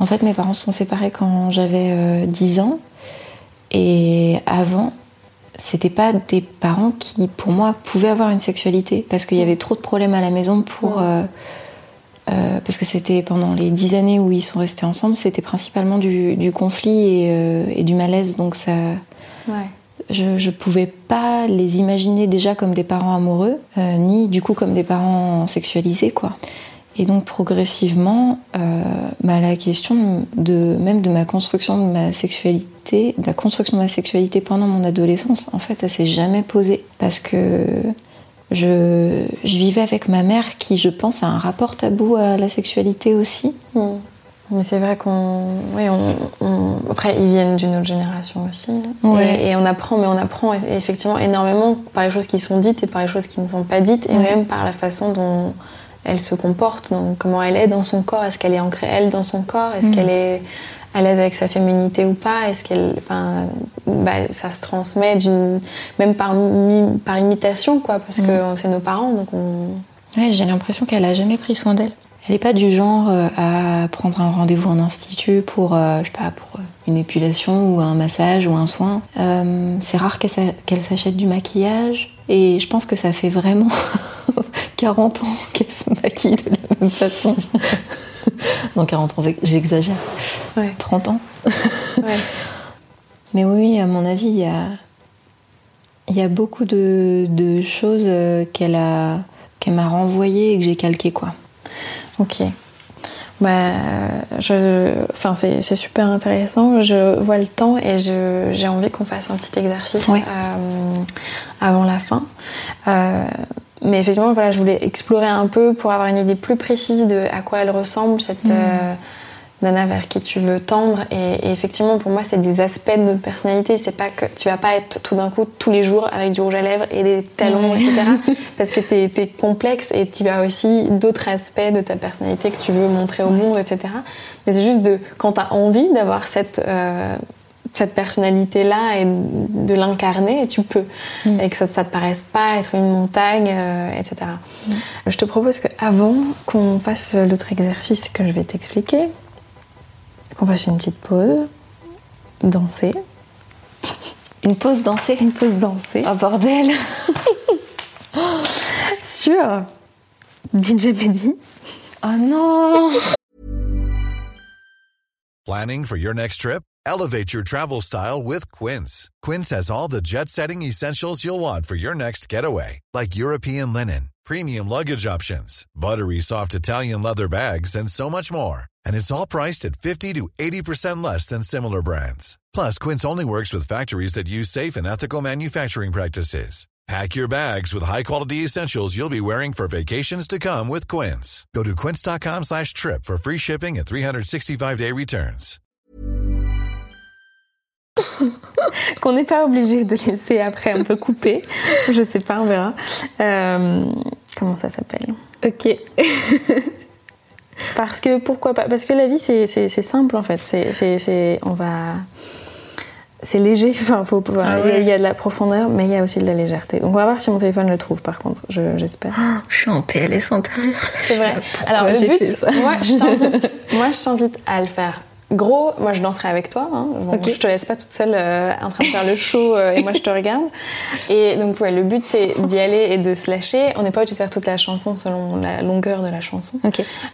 en fait, mes parents se sont séparés quand j'avais euh, 10 ans. Et avant, c'était pas des parents qui, pour moi, pouvaient avoir une sexualité. Parce qu'il y avait trop de problèmes à la maison pour. Euh, euh, parce que c'était pendant les 10 années où ils sont restés ensemble, c'était principalement du, du conflit et, euh, et du malaise. Donc ça. Ouais. je, je pouvais pas les imaginer déjà comme des parents amoureux, ni du coup comme des parents sexualisés, quoi. Et donc progressivement, euh, bah, la question de même de ma construction de ma sexualité, de la construction de ma sexualité pendant mon adolescence, en fait, elle s'est jamais posée parce que je, je vivais avec ma mère qui, je pense, a un rapport tabou à la sexualité aussi. Mm. Mais c'est vrai qu'on. Oui, on, on- Après, ils viennent d'une autre génération aussi. Ouais. Et, et on apprend, mais on apprend eff- effectivement énormément par les choses qui sont dites et par les choses qui ne sont pas dites, et Ouais. même par la façon dont elle se comporte, donc comment elle est dans son corps. Est-ce qu'elle est ancrée, elle, dans son corps Est-ce Mm. qu'elle est à l'aise avec sa féminité ou pas Est-ce qu'elle. Enfin, bah, ça se transmet d'une. Même par, par imitation, quoi, parce que c'est nos parents, donc on. Ouais, j'ai l'impression qu'elle a jamais pris soin d'elle. Elle n'est pas du genre euh, à prendre un rendez-vous en institut pour, euh, je sais pas, pour euh, une épilation ou un massage ou un soin. Euh, c'est rare qu'elle s'a- qu'elle s'achète du maquillage. Et je pense que ça fait vraiment (laughs) 40 ans qu'elle se maquille de la même façon. (laughs) non, 40 ans, j'exagère. Ouais. 30 ans. (laughs) Ouais. Mais oui, à mon avis, il y a, il y a beaucoup de, de choses qu'elle a, qu'elle m'a renvoyées et que j'ai calquées, quoi. Ok. Bah, je, enfin, c'est super intéressant. Je vois le temps et je- j'ai envie qu'on fasse un petit exercice Ouais. euh, avant la fin. Euh, mais effectivement, voilà, je voulais explorer un peu pour avoir une idée plus précise de à quoi elle ressemble, cette euh, nana vers qui tu veux tendre. Et, et effectivement, pour moi, c'est des aspects de notre personnalité. C'est pas que tu vas pas être tout d'un coup tous les jours avec du rouge à lèvres et des talons, Ouais. etc. (laughs) parce que tu es, complexe et tu as aussi d'autres aspects de ta personnalité que tu veux montrer au monde, etc. Mais c'est juste de quand tu as envie d'avoir cette, euh, cette personnalité-là et de l'incarner, tu peux. Mm. Et que ça, ça te paraisse pas être une montagne, euh, etc. Je te propose qu'avant qu'on fasse l'autre exercice que je vais t'expliquer, qu'on fasse une petite pause, danser. Une pause dansée Une pause danser. Oh bordel (laughs) Sur DJ Mehdi. Oh non Planning for your next trip? Elevate your travel style with Quince. Quince has all the jet setting essentials you'll want for your next getaway, like European linen, premium luggage options, buttery soft Italian leather bags, and so much more. And it's all priced at 50 to 80% less than similar brands. Plus, Quince only works with factories that use safe and ethical manufacturing practices. Pack your bags with high-quality essentials you'll be wearing for vacations to come with Quince. Go to quince.com slash trip for free shipping and 365-day returns. (laughs) Qu'on n'est pas obligé de laisser après, on peut couper. Je sais pas, on verra. Euh, comment ça s'appelle Ok. (laughs) Parce que pourquoi pas? Parce que la vie c'est simple en fait. C'est on va c'est léger. (laughs) Enfin, faut Ah il y a- y, de la profondeur, mais il y a aussi de la légèreté. Donc on va voir si mon téléphone le trouve. Par contre, je- j'espère. Je suis en PLS intérieur. C'est vrai. Alors le but, (laughs) moi je t'invite à le faire. Gros, moi je danserai avec toi. hein. Bon. Je te laisse pas toute seule euh, en train de faire le show euh, et moi je te regarde. Et donc ouais, le but c'est d'y aller et de se lâcher. On n'est pas obligé de faire toute la chanson selon la longueur de la chanson.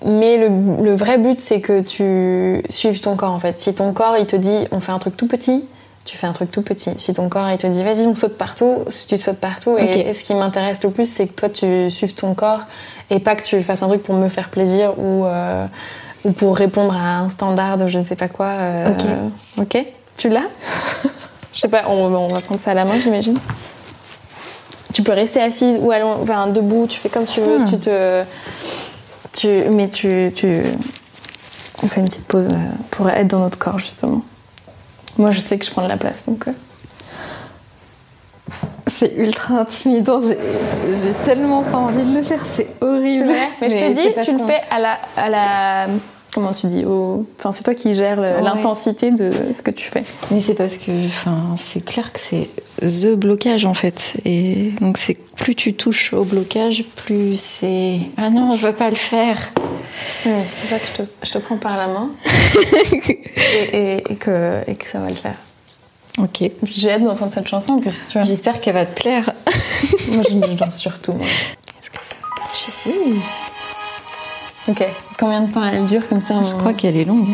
Mais le, le vrai but c'est que tu suives ton corps en fait. Si ton corps il te dit on fait un truc tout petit, tu fais un truc tout petit. Si ton corps il te dit vas-y on saute partout, tu sautes partout. Et ce qui m'intéresse le plus c'est que toi tu suives ton corps et pas que tu fasses un truc pour me faire plaisir ou, euh, ou pour répondre à un standard de je ne sais pas quoi. euh, Ok. Ok Tu l'as? (laughs) Je sais pas, on, on va prendre ça à la main j'imagine. Tu peux rester assise ou allons, enfin, debout, tu fais comme tu veux, Hmm. tu te. Tu, mais tu, tu. On fait une petite pause euh, pour être dans notre corps justement. Moi je sais que je prends de la place donc. euh. C'est ultra intimidant. J'ai tellement pas envie de le faire. C'est horrible. Mais, je te dis, tu le fais à la, à la. Comment tu dis au... Enfin, c'est toi qui gères Ouais. l'intensité de ce que tu fais. Mais c'est parce que, enfin, c'est clair que c'est the blocage en fait. Et donc c'est plus tu touches au blocage, plus c'est ah non, je veux pas le faire. Ouais, c'est pour ça que je te, je te prends par la main (laughs) et, et- et que, et que ça va le faire. Ok. J'ai hâte d'entendre cette chanson en plus. J'espère qu'elle va te plaire. Moi, je, danse surtout. moi. Est-ce que. Ok. Combien de temps elle dure comme ça Je crois qu'elle est longue.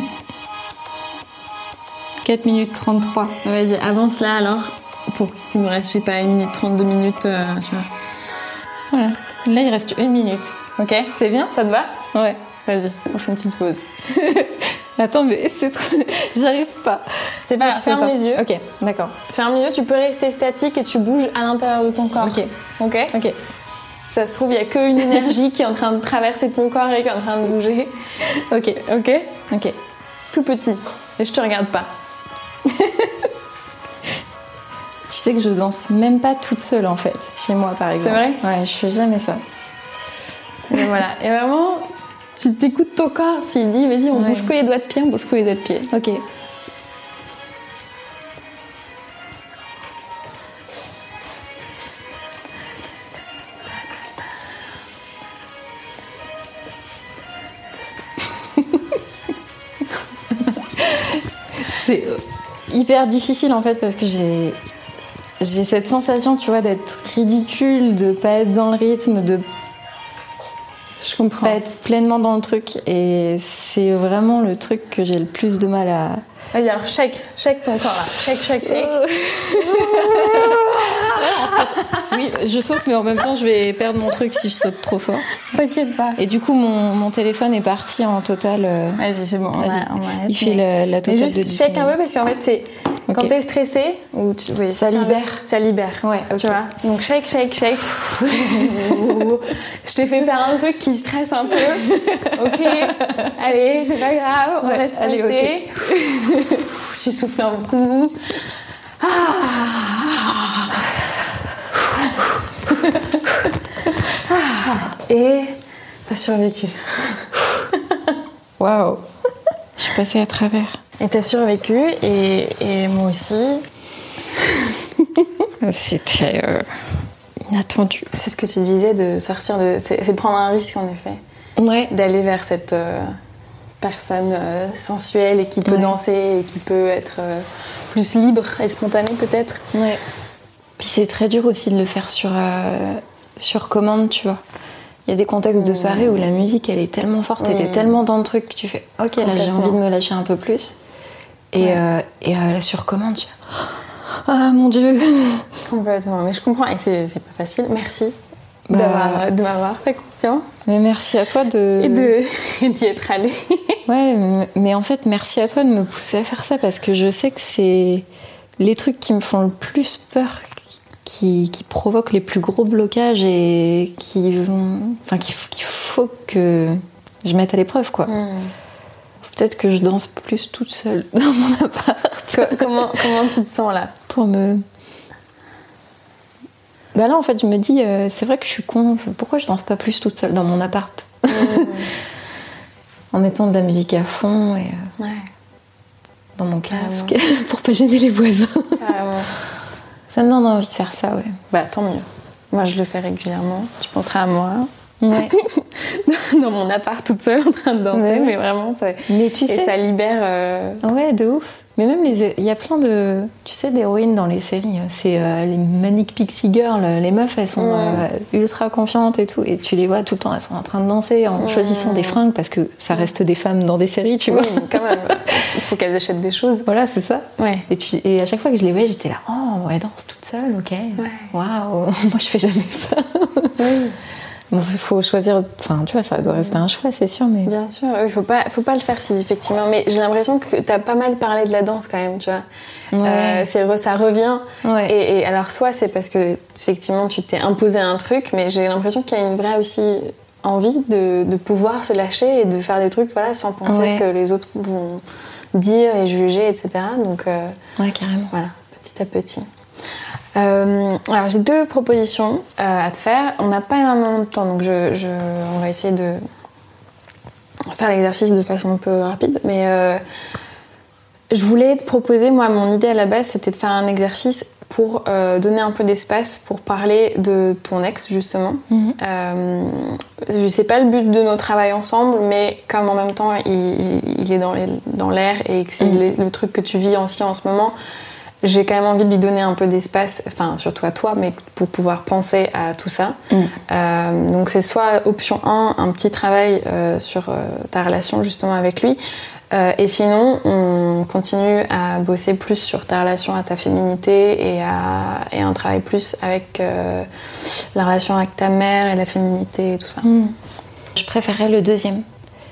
4 minutes 33. Vas-y, avance là alors. pour qu'il me reste, je sais pas, 1 minute 32 minutes, euh, tu vois. Voilà. Là, il reste une minute. Ok, c'est bien, ça te va? Ouais. Vas-y, on fait une petite pause. (laughs) Attends, mais c'est trop... (laughs) J'arrive pas. C'est pas, Je ferme pas. les yeux. Ok, d'accord. Ferme les yeux, tu peux rester statique et tu bouges à l'intérieur de ton corps. Ok. Ok? Ok. Ça se trouve, il y a qu'une énergie qui est en train de traverser ton corps et qui est en train de bouger. Ok. Ok Ok. Tout petit. Et je te regarde pas. Tu sais que je danse même pas toute seule en fait, chez moi par exemple. vrai Ouais, je fais jamais ça. Et voilà. Et vraiment, tu t'écoutes ton corps. S'il dit, vas-y, on Ouais. bouge que les doigts de pied, on bouge que les doigts de pied. Ok. Hyper difficile en fait parce que j'ai j'ai cette sensation, tu vois, d'être ridicule, de pas être dans le rythme, de Je comprends. pas être pleinement dans le truc. Et c'est vraiment le truc que j'ai le plus de mal à. Vas-y, alors shake, shake ton corps là. Shake, shake, shake. (laughs) Oui, je saute, mais en même temps, je vais perdre mon truc si je saute trop fort. T'inquiète pas. Et du coup, mon, mon téléphone est parti en total. euh, Vas-y, c'est bon, on va, Vas-y. on va arrêter. il fait la, la Mais totale de juste 10 shake un peu minutes. parce qu'en fait, c'est quand Ok. t'es stressé, ou tu, oui, Ça libère. Ça libère. Ouais, ok. Tu vois Donc shake, shake, shake. Je t'ai fait faire un truc qui stresse un peu. ok, allez, c'est pas grave, on Ouais, laisse allez, passer. tu souffles un coup. Ah. Et t'as survécu. Waouh Je suis passée à travers. Et t'as survécu, et, et moi aussi. C'était euh, inattendu. C'est ce que tu disais de sortir de. C'est prendre un risque en effet. Ouais. D'aller vers cette euh, personne euh, sensuelle et qui peut Ouais. danser et qui peut être plus libre et spontanée peut-être. Ouais. Puis c'est très dur aussi de le faire sur, euh, sur commande, tu vois. Il y a des contextes de soirée où la musique elle est tellement forte, et Oui. t'es tellement dans le truc que tu fais Ok, là j'ai envie de me lâcher un peu plus. Et, Ouais. euh, et euh, la sur commande, tu fais Ah mon dieu (laughs) Complètement. Mais je comprends et c'est pas facile. Merci Bah. de m'avoir fait confiance Mais merci à toi de. et (laughs) d'y être allée. (laughs) Ouais, mais en fait, merci à toi de me pousser à faire ça parce que je sais que c'est les trucs qui me font le plus peur, qui, qui provoquent les plus gros blocages et qui vont. Enfin, qu'il faut, que je mette à l'épreuve, quoi. Peut-être que je danse plus toute seule (laughs) dans mon appart Co- comment, comment tu te sens là? Pour me. Bah là, en fait, je me dis, euh, c'est vrai que je suis con, pourquoi je danse pas plus toute seule dans mon appart? (laughs) En mettant de la musique à fond et. euh, Ouais, dans mon casque (laughs) pour pas gêner les voisins. carrément. Ça me donne envie de faire ça, ouais. Bah tant mieux. Moi je le fais régulièrement. Tu penseras à moi Ouais. (laughs) dans mon appart toute seule en train de danser, Ouais, ouais. mais vraiment ça. Mais tu Et sais, ça libère. euh, ouais, de ouf. Mais même les, il y a plein de, tu sais, d'héroïnes dans les séries. C'est euh, les Manic Pixie Girls. Les meufs, elles sont euh, ultra confiantes et tout. Et tu les vois tout le temps, elles sont en train de danser en choisissant des fringues parce que ça reste des femmes dans des séries, tu vois. Oui, quand même. Il (laughs) faut qu'elles achètent des choses. Voilà, c'est ça. Ouais. Et, tu, et à chaque fois que je les voyais, j'étais là, oh, elle danse toute seule, ok. Waouh, (laughs) moi je fais jamais ça. Bon, il faut choisir, enfin, tu vois, ça doit rester un choix, c'est sûr, mais. Bien sûr, il faut pas, faut pas le faire si effectivement. Mais j'ai l'impression que tu as pas mal parlé de la danse quand même, tu vois. Ouais. Euh, ça revient. Ouais. Et, et alors soit c'est parce que effectivement tu t'es imposé un truc, mais j'ai l'impression qu'il y a une vraie aussi envie de, de pouvoir se lâcher et de faire des trucs voilà sans penser Ouais. ce que les autres vont dire et juger, etc. Donc euh, Ouais, carrément. voilà, petit à petit. Euh, alors j'ai deux propositions euh, à te faire. On n'a pas énormément de temps, donc je, je- on va essayer de faire l'exercice de façon un peu rapide. Mais euh, je voulais te proposer, moi, mon idée à la base, c'était de faire un exercice pour donner un peu d'espace pour parler de ton ex, justement. Mhm. Euh, je sais pas le but de nos travail ensemble, mais comme en même temps il, est dans l'air et que c'est Mhm. le, le truc que tu vis aussi en ce moment, j'ai quand même envie de lui donner un peu d'espace, enfin surtout à toi, mais pour pouvoir penser à tout ça. Mhm. Euh, donc c'est soit option 1, un petit travail euh, sur euh, ta relation justement avec lui, et sinon on, on continue à bosser plus sur ta relation à ta féminité et à et un travail plus avec la relation avec ta mère et la féminité et tout ça. Hmm. Je préférerais le deuxième.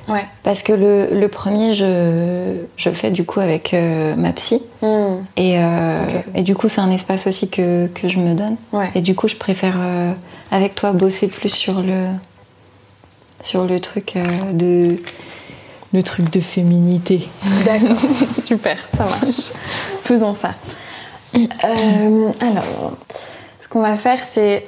Ouais. Parce que le, le premier, je, je le fais du coup avec ma psy. Hmm. Et, euh, et du coup, c'est un espace aussi que, que je me donne. Ouais. Et du coup, je préfère euh, avec toi bosser plus sur le, sur le truc euh, de. Le truc de féminité. D'accord, (laughs) super, ça marche. Faisons ça. Alors, ce qu'on va faire, c'est,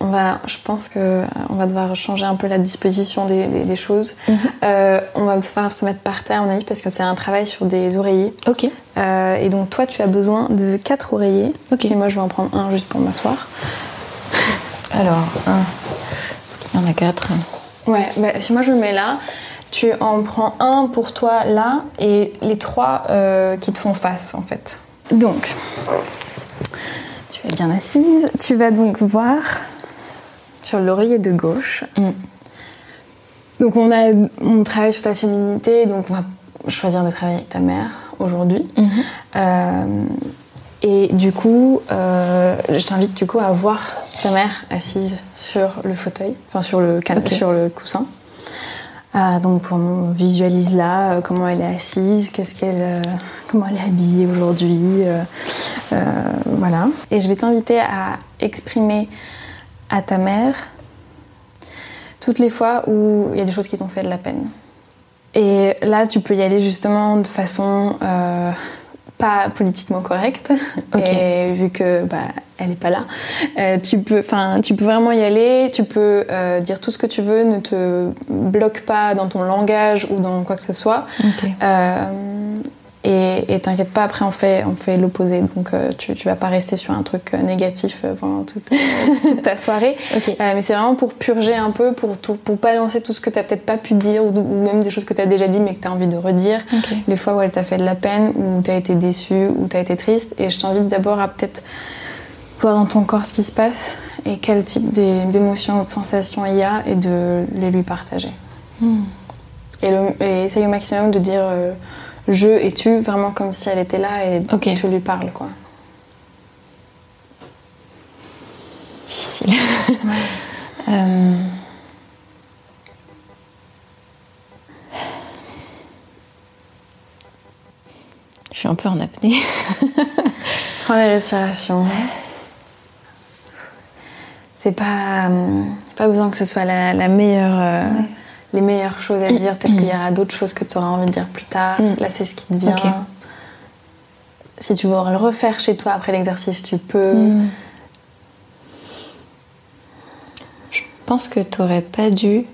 on va, je pense que euh, on va devoir changer un peu la disposition des, des- des choses. Euh, on va devoir se mettre par terre, à mon avis, parce que c'est un travail sur des oreillers. Ok. Euh, et donc, toi, tu as besoin de quatre oreillers. Ok. Et moi, je vais en prendre un juste pour m'asseoir. Alors, un. Parce qu'il y en a quatre. Ouais, bah, si moi je me mets là, tu en prends un pour toi là et les trois euh, qui te font face en fait. Donc, tu es bien assise. Tu vas donc voir sur l'oreiller de gauche. Mm. Donc on a, on travaille sur ta féminité, donc on va choisir de travailler avec ta mère aujourd'hui. Euh, et du coup, euh, je t'invite du coup à voir ta mère assise sur le fauteuil, enfin sur le, can- Ok. sur le coussin. Ah, donc on visualise là euh, comment elle est assise, qu'est-ce qu'elle, euh, comment elle est habillée aujourd'hui, euh, euh, voilà. Et je vais t'inviter à exprimer à ta mère toutes les fois où il y a des choses qui t'ont fait de la peine. Et là, tu peux y aller justement de façon euh, pas politiquement correcte. (laughs) Et vu que bah, elle est pas là, euh, tu peux, tu peux vraiment y aller. Tu peux euh, dire tout ce que tu veux. Ne te bloque pas dans ton langage ou dans quoi que ce soit. Et t'inquiète pas, après on fait, on fait l'opposé. Donc euh, tu, tu vas pas rester sur un truc euh, négatif euh, pendant toute, (laughs) toute ta soirée. Euh, mais c'est vraiment pour purger un peu, pour, tout, pour balancer tout ce que t'as peut-être pas pu dire ou, ou même des choses que t'as déjà dit mais que t'as envie de redire. Les fois où elle t'a fait de la peine, où t'as été déçu, où t'as été triste. Et je t'invite d'abord à peut-être voir dans ton corps ce qui se passe et quel type d'é- d'émotions ou de sensations il y a et de les lui partager. Et, le- et essaye au maximum de dire euh, je et tu, vraiment comme si elle était là et Ok. tu lui parles. Quoi? Difficile. (laughs) Euh, Je suis un peu en apnée. (laughs) Prends des respirations. C'est pas, hum, pas besoin que ce soit la, la meilleure, euh, les meilleures choses à dire. Peut-être qu'il y aura d'autres choses que tu auras envie de dire plus tard. Mm. Là, c'est ce qui te vient. Si tu veux le refaire chez toi après l'exercice, tu peux. Mm. Je pense que tu n'aurais pas dû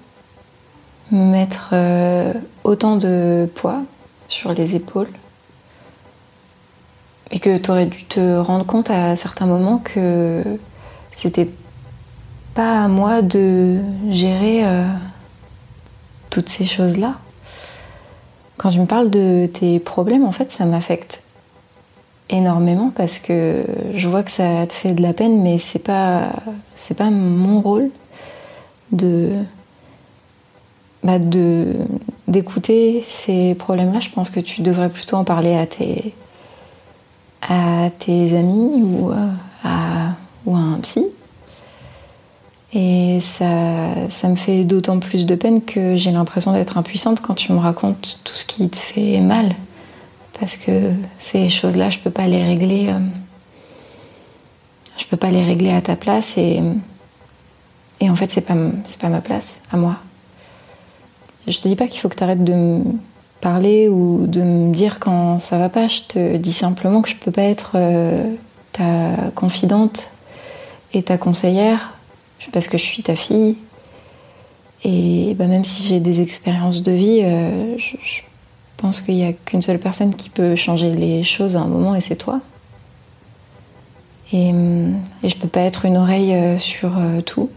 mettre euh, autant de poids sur les épaules. Et que tu aurais dû te rendre compte à certains moments que c'était pas à moi de gérer euh, toutes ces choses-là. Quand tu me parles de tes problèmes, en fait, ça m'affecte énormément parce que je vois que ça te fait de la peine, mais c'est pas c'est pas mon rôle de bah, de d'écouter ces problèmes-là. Je pense que tu devrais plutôt en parler à tes à tes amis ou euh, à ou à un psy. Et ça, ça me fait d'autant plus de peine que j'ai l'impression d'être impuissante quand tu me racontes tout ce qui te fait mal parce que ces choses-là, je peux pas les régler. euh, je peux pas les régler à ta place et et en fait, c'est pas pas ma place à moi. Je te dis pas qu'il faut que tu arrêtes de me parler ou de me dire quand ça va pas. Je te dis simplement que je peux pas être euh, ta confidente et ta conseillère parce que je suis ta fille. Et bah, même si j'ai des expériences de vie, euh, je, pense qu'il n'y a qu'une seule personne qui peut changer les choses à un moment et c'est toi. Et, et je peux pas être une oreille euh, sur euh, tout.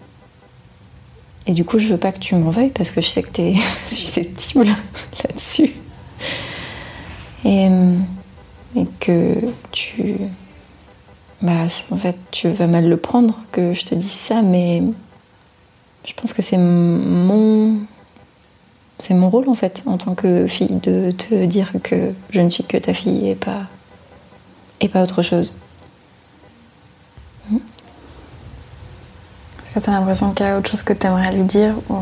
Et du coup, je veux pas que tu m'en veuilles parce que je sais que tu es (laughs) susceptible (laughs) là-dessus. Et que tu. Bah, en fait, tu vas mal le prendre que je te dise ça, mais je pense que c'est mon c'est mon rôle en fait en tant que fille de te dire que je ne suis que ta fille et pas et pas autre chose. Est-ce que tu as l'impression qu'il y a autre chose que tu aimerais lui dire ou...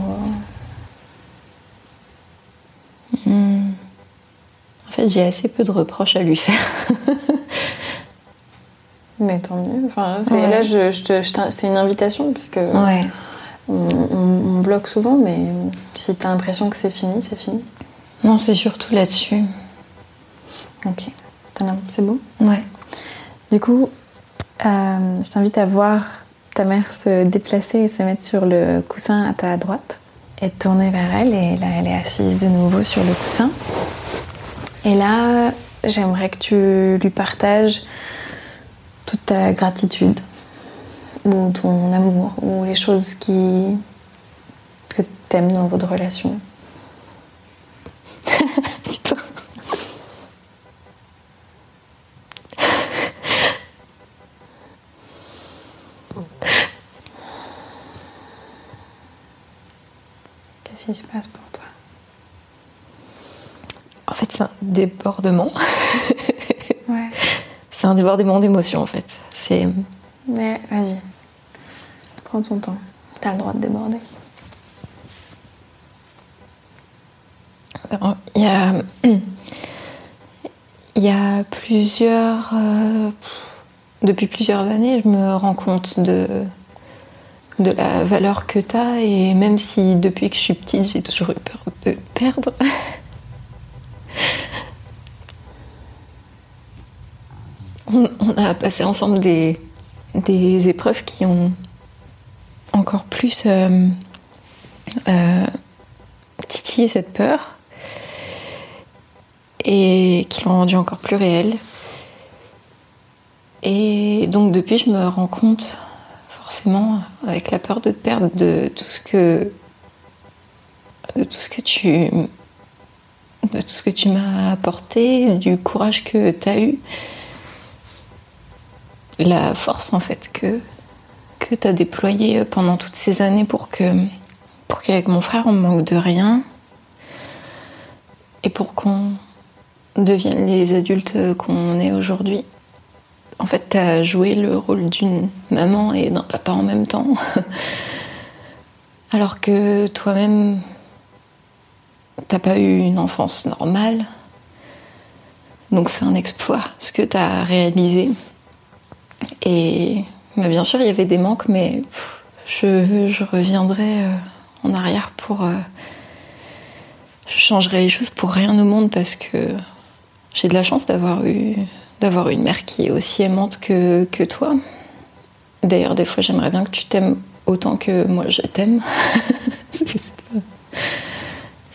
Hmm. En fait, j'ai assez peu de reproches à lui faire. (laughs) Mais tant mieux. Enfin, là, c'est, Ouais. là, je, c'est une invitation puisque ouais. on, on- on bloque souvent, mais si tu as l'impression que c'est fini, c'est fini. Non, c'est surtout là-dessus. Ok. C'est bon? Ouais. Du coup, euh, je t'invite à voir ta mère se déplacer et se mettre sur le coussin à ta droite et te tourner vers elle. Et là, elle est assise de nouveau sur le coussin. Et là, j'aimerais que tu lui partages toute ta gratitude ou ton amour ou les choses qui que t'aimes dans votre relation. Qu'est-ce qui se passe pour toi? En fait, c'est un débordement. (laughs) C'est un débordement d'émotions en fait. C'est Mais vas-y, prends ton temps. T'as le droit de déborder. Il y a, (clears throat) il y a plusieurs. euh, depuis plusieurs années, je me rends compte de, de la valeur que tu as. Et même si depuis que je suis petite, j'ai toujours eu peur de perdre. (laughs) On, a passé ensemble des, épreuves qui ont encore plus euh, euh, titillé cette peur et qui l'ont rendu encore plus réelle. Et donc depuis, je me rends compte, forcément, avec la peur de te perdre, de tout ce que, de tout ce que tu, de tout ce que tu m'as apporté, du courage que tu as eu, la force en fait que que tu as déployé pendant toutes ces années pour que pour qu'avec mon frère on manque de rien et pour qu'on devienne les adultes qu'on est aujourd'hui. En fait, tu as joué le rôle d'une maman et d'un papa en même temps. (laughs) Alors que toi-même, t'as pas eu une enfance normale. Donc c'est un exploit ce que tu as réalisé. Et mais bien sûr, il y avait des manques, mais je, je reviendrai euh, en arrière pour. euh, je changerai les choses pour rien au monde parce que j'ai de la chance d'avoir eu, d'avoir une mère qui est aussi aimante que, que toi. D'ailleurs, des fois, j'aimerais bien que tu t'aimes autant que moi je t'aime. (laughs)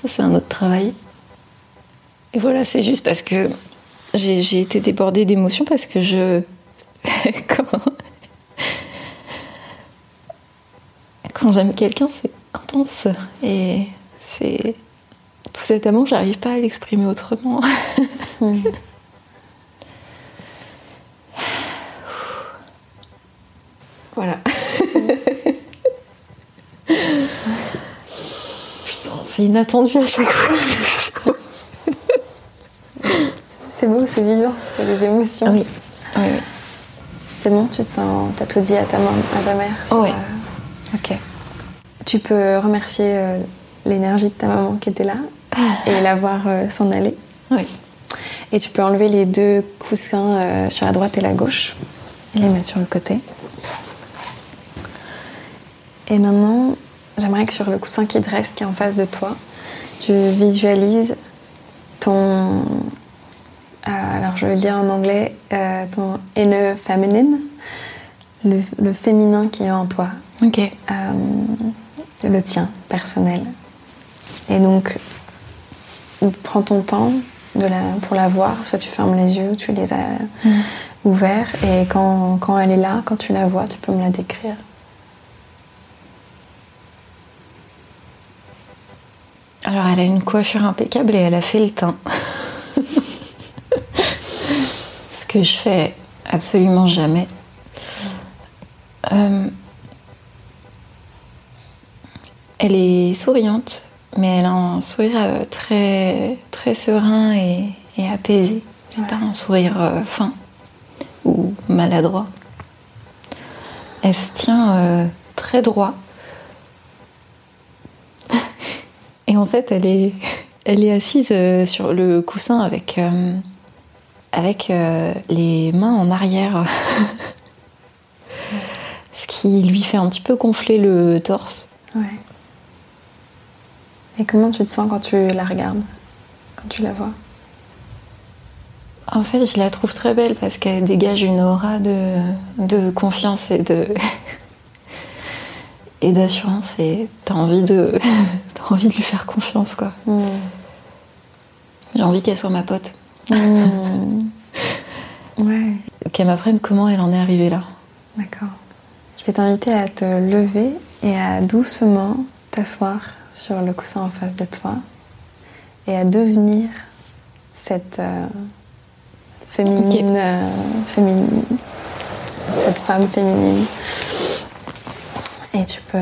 Ça, c'est un autre travail. Et voilà, c'est juste parce que j'ai été débordée d'émotions parce que je. (laughs) quand quand j'aime quelqu'un, c'est intense. Et c'est. Tout cet amour, j'arrive pas à l'exprimer autrement. (laughs) voilà. Putain, c'est inattendu à chaque fois. (laughs) C'est beau, c'est vivant, c'est des émotions. oui. C'est bon, tu te sens. T'as tout dit à ta, maman, à ta mère sur, Ouais. euh, Ok. Tu peux remercier euh, l'énergie de ta maman qui était là et la voir euh, s'en aller. Oui. Et tu peux enlever les deux coussins euh, sur la droite et la gauche et les mettre sur le côté. Et maintenant, j'aimerais que sur le coussin qui te reste, qui est en face de toi, tu visualises ton. Euh, alors je vais le dire en anglais, euh, ton inner feminine, le, le féminin qui est en toi, Ok. euh, le tien, personnel. Et donc, prends ton temps de la, pour la voir, soit tu fermes les yeux, tu les as ouverts, et quand, quand elle est là, quand tu la vois, tu peux me la décrire. Alors, elle a une coiffure impeccable et elle a fait le teint. (laughs) Que je fais absolument jamais. Euh, elle est souriante, Mais elle a un sourire euh, très, très serein et, et apaisé. C'est Ouais. pas un sourire euh, fin ou maladroit. Elle se tient euh, très droit. (laughs) Et en fait, elle est, elle est assise sur le coussin avec, euh, avec euh, les mains en arrière. (laughs) Ce qui lui fait un petit peu gonfler le torse. Ouais. Et comment tu te sens quand tu la regardes Quand tu la vois? En fait, je la trouve très belle parce qu'elle dégage une aura de, de confiance et de (laughs) et d'assurance et t'as envie de (laughs) t'as envie de lui faire confiance quoi. J'ai envie qu'elle soit ma pote, Ouais, qu'elle m'apprenne comment elle en est arrivée là. d'accord. Je vais t'inviter à te lever et à doucement t'asseoir sur le coussin en face de toi et à devenir cette euh, féminine, euh, féminine, cette femme féminine. Et tu peux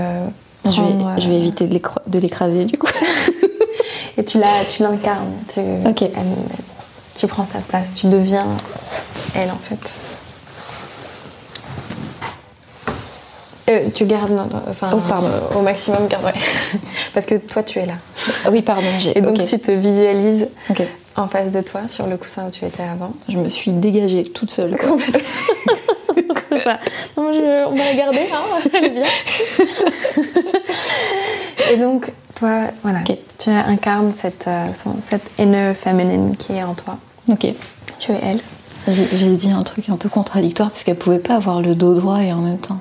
Je vais, prendre, je vais éviter de l'écra- de l'écraser du coup. (laughs) Et tu l'incarnes. Tu, Ok. elle- tu prends sa place. Tu deviens elle en fait. Euh, tu gardes, non, non, enfin, Oh, pardon. au maximum, garde, ouais. (laughs) Parce que toi, tu es là. Ah oui, pardon, j'ai. Et donc, tu te visualises en face de toi, sur le coussin où tu étais avant. Je me suis dégagée toute seule. (laughs) ça. Non, je- on va la garder, hein, (laughs) elle est bien. Et donc, toi, voilà, tu incarnes cette, euh, cette inner féminine qui est en toi. Ok. Tu es elle. J'ai dit un truc un peu contradictoire parce qu'elle pouvait pas avoir le dos droit et en même temps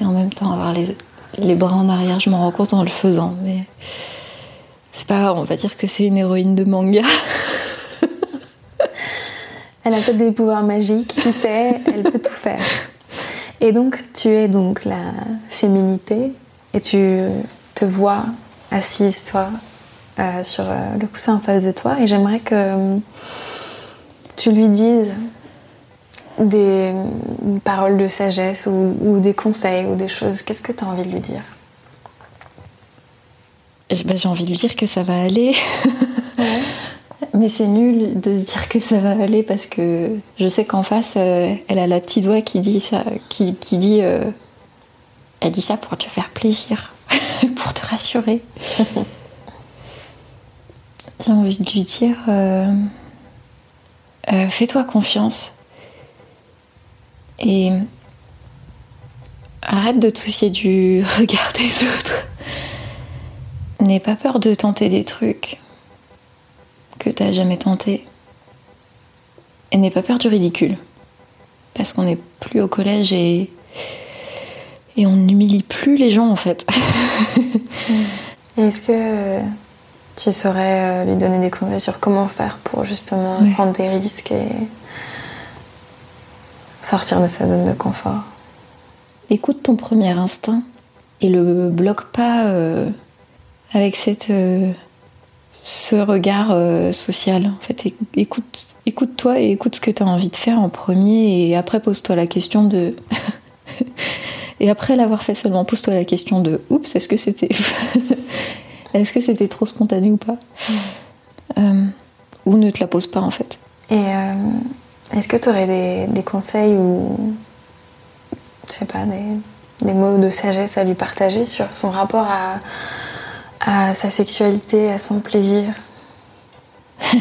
et en même temps avoir les, les bras en arrière. Je m'en rends compte en le faisant, mais c'est pas grave. On va dire que c'est une héroïne de manga. (laughs) Elle a peut-être des pouvoirs magiques, qui sait, elle peut tout faire. Et donc, tu es donc la féminité et tu te vois assise, toi, euh, sur euh, le coussin en face de toi. Et j'aimerais que euh, tu lui dises des paroles de sagesse ou, ou des conseils ou des choses. Qu'est-ce que tu as envie de lui dire? J'ai bah, j'ai envie de lui dire que ça va aller. (laughs) Mais c'est nul de se dire que ça va aller parce que je sais qu'en face, euh, elle a la petite voix qui dit ça, qui, qui dit, euh, elle dit ça pour te faire plaisir, (laughs) pour te rassurer. (laughs) J'ai envie de lui dire, euh, euh, fais-toi confiance et arrête de te soucier du (laughs) regard des autres. N'aie pas peur de tenter des trucs que t'as jamais tenté. Et n'aie pas peur du ridicule. Parce qu'on n'est plus au collège et. Et on n'humilie plus les gens en fait. (laughs) Est-ce que euh, tu saurais euh, lui donner des conseils sur comment faire pour justement Ouais. prendre des risques et sortir de sa zone de confort Écoute ton premier instinct et le bloque pas euh, avec cette, euh, ce regard euh, social. En fait, éc- écoute, écoute-toi et écoute ce que tu as envie de faire en premier et après pose-toi la question de. (laughs) et après l'avoir fait seulement, pose-toi la question de oups, est-ce que c'était. (laughs) est-ce que c'était trop spontané ou pas Euh, Ou ne te la pose pas en fait. Et euh, est-ce que tu aurais des, des conseils ou, je sais pas, des, des mots de sagesse à lui partager sur son rapport à, à sa sexualité, à son plaisir? (laughs)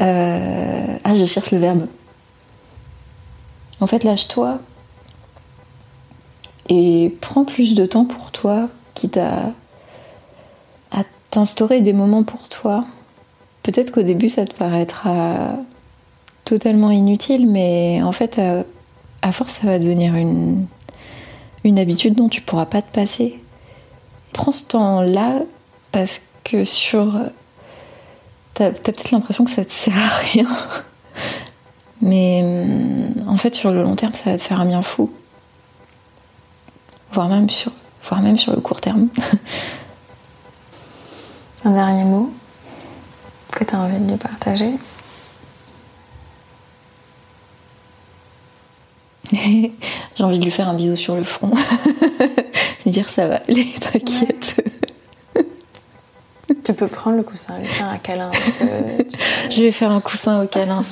Euh, Ah, je cherche le verbe. En fait, lâche-toi et prends plus de temps pour toi, quitte à, à t'instaurer des moments pour toi. Peut-être qu'au début, ça te paraîtra totalement inutile, mais en fait, à, force, ça va devenir une, habitude dont tu pourras pas te passer. Prends ce temps-là parce que sur T'as t'as peut-être l'impression que ça te sert à rien. (laughs) Mais hum, en fait, sur le long terme, ça va te faire un bien fou. Voire même sur, voire même sur le court terme. (laughs) Un dernier mot que tu as envie de lui partager? (laughs) J'ai envie de lui faire un bisou sur le front. (laughs) lui dire ça va, est t'inquiète. Tu peux prendre le coussin, lui faire un câlin. euh, Je vais faire un coussin au câlin.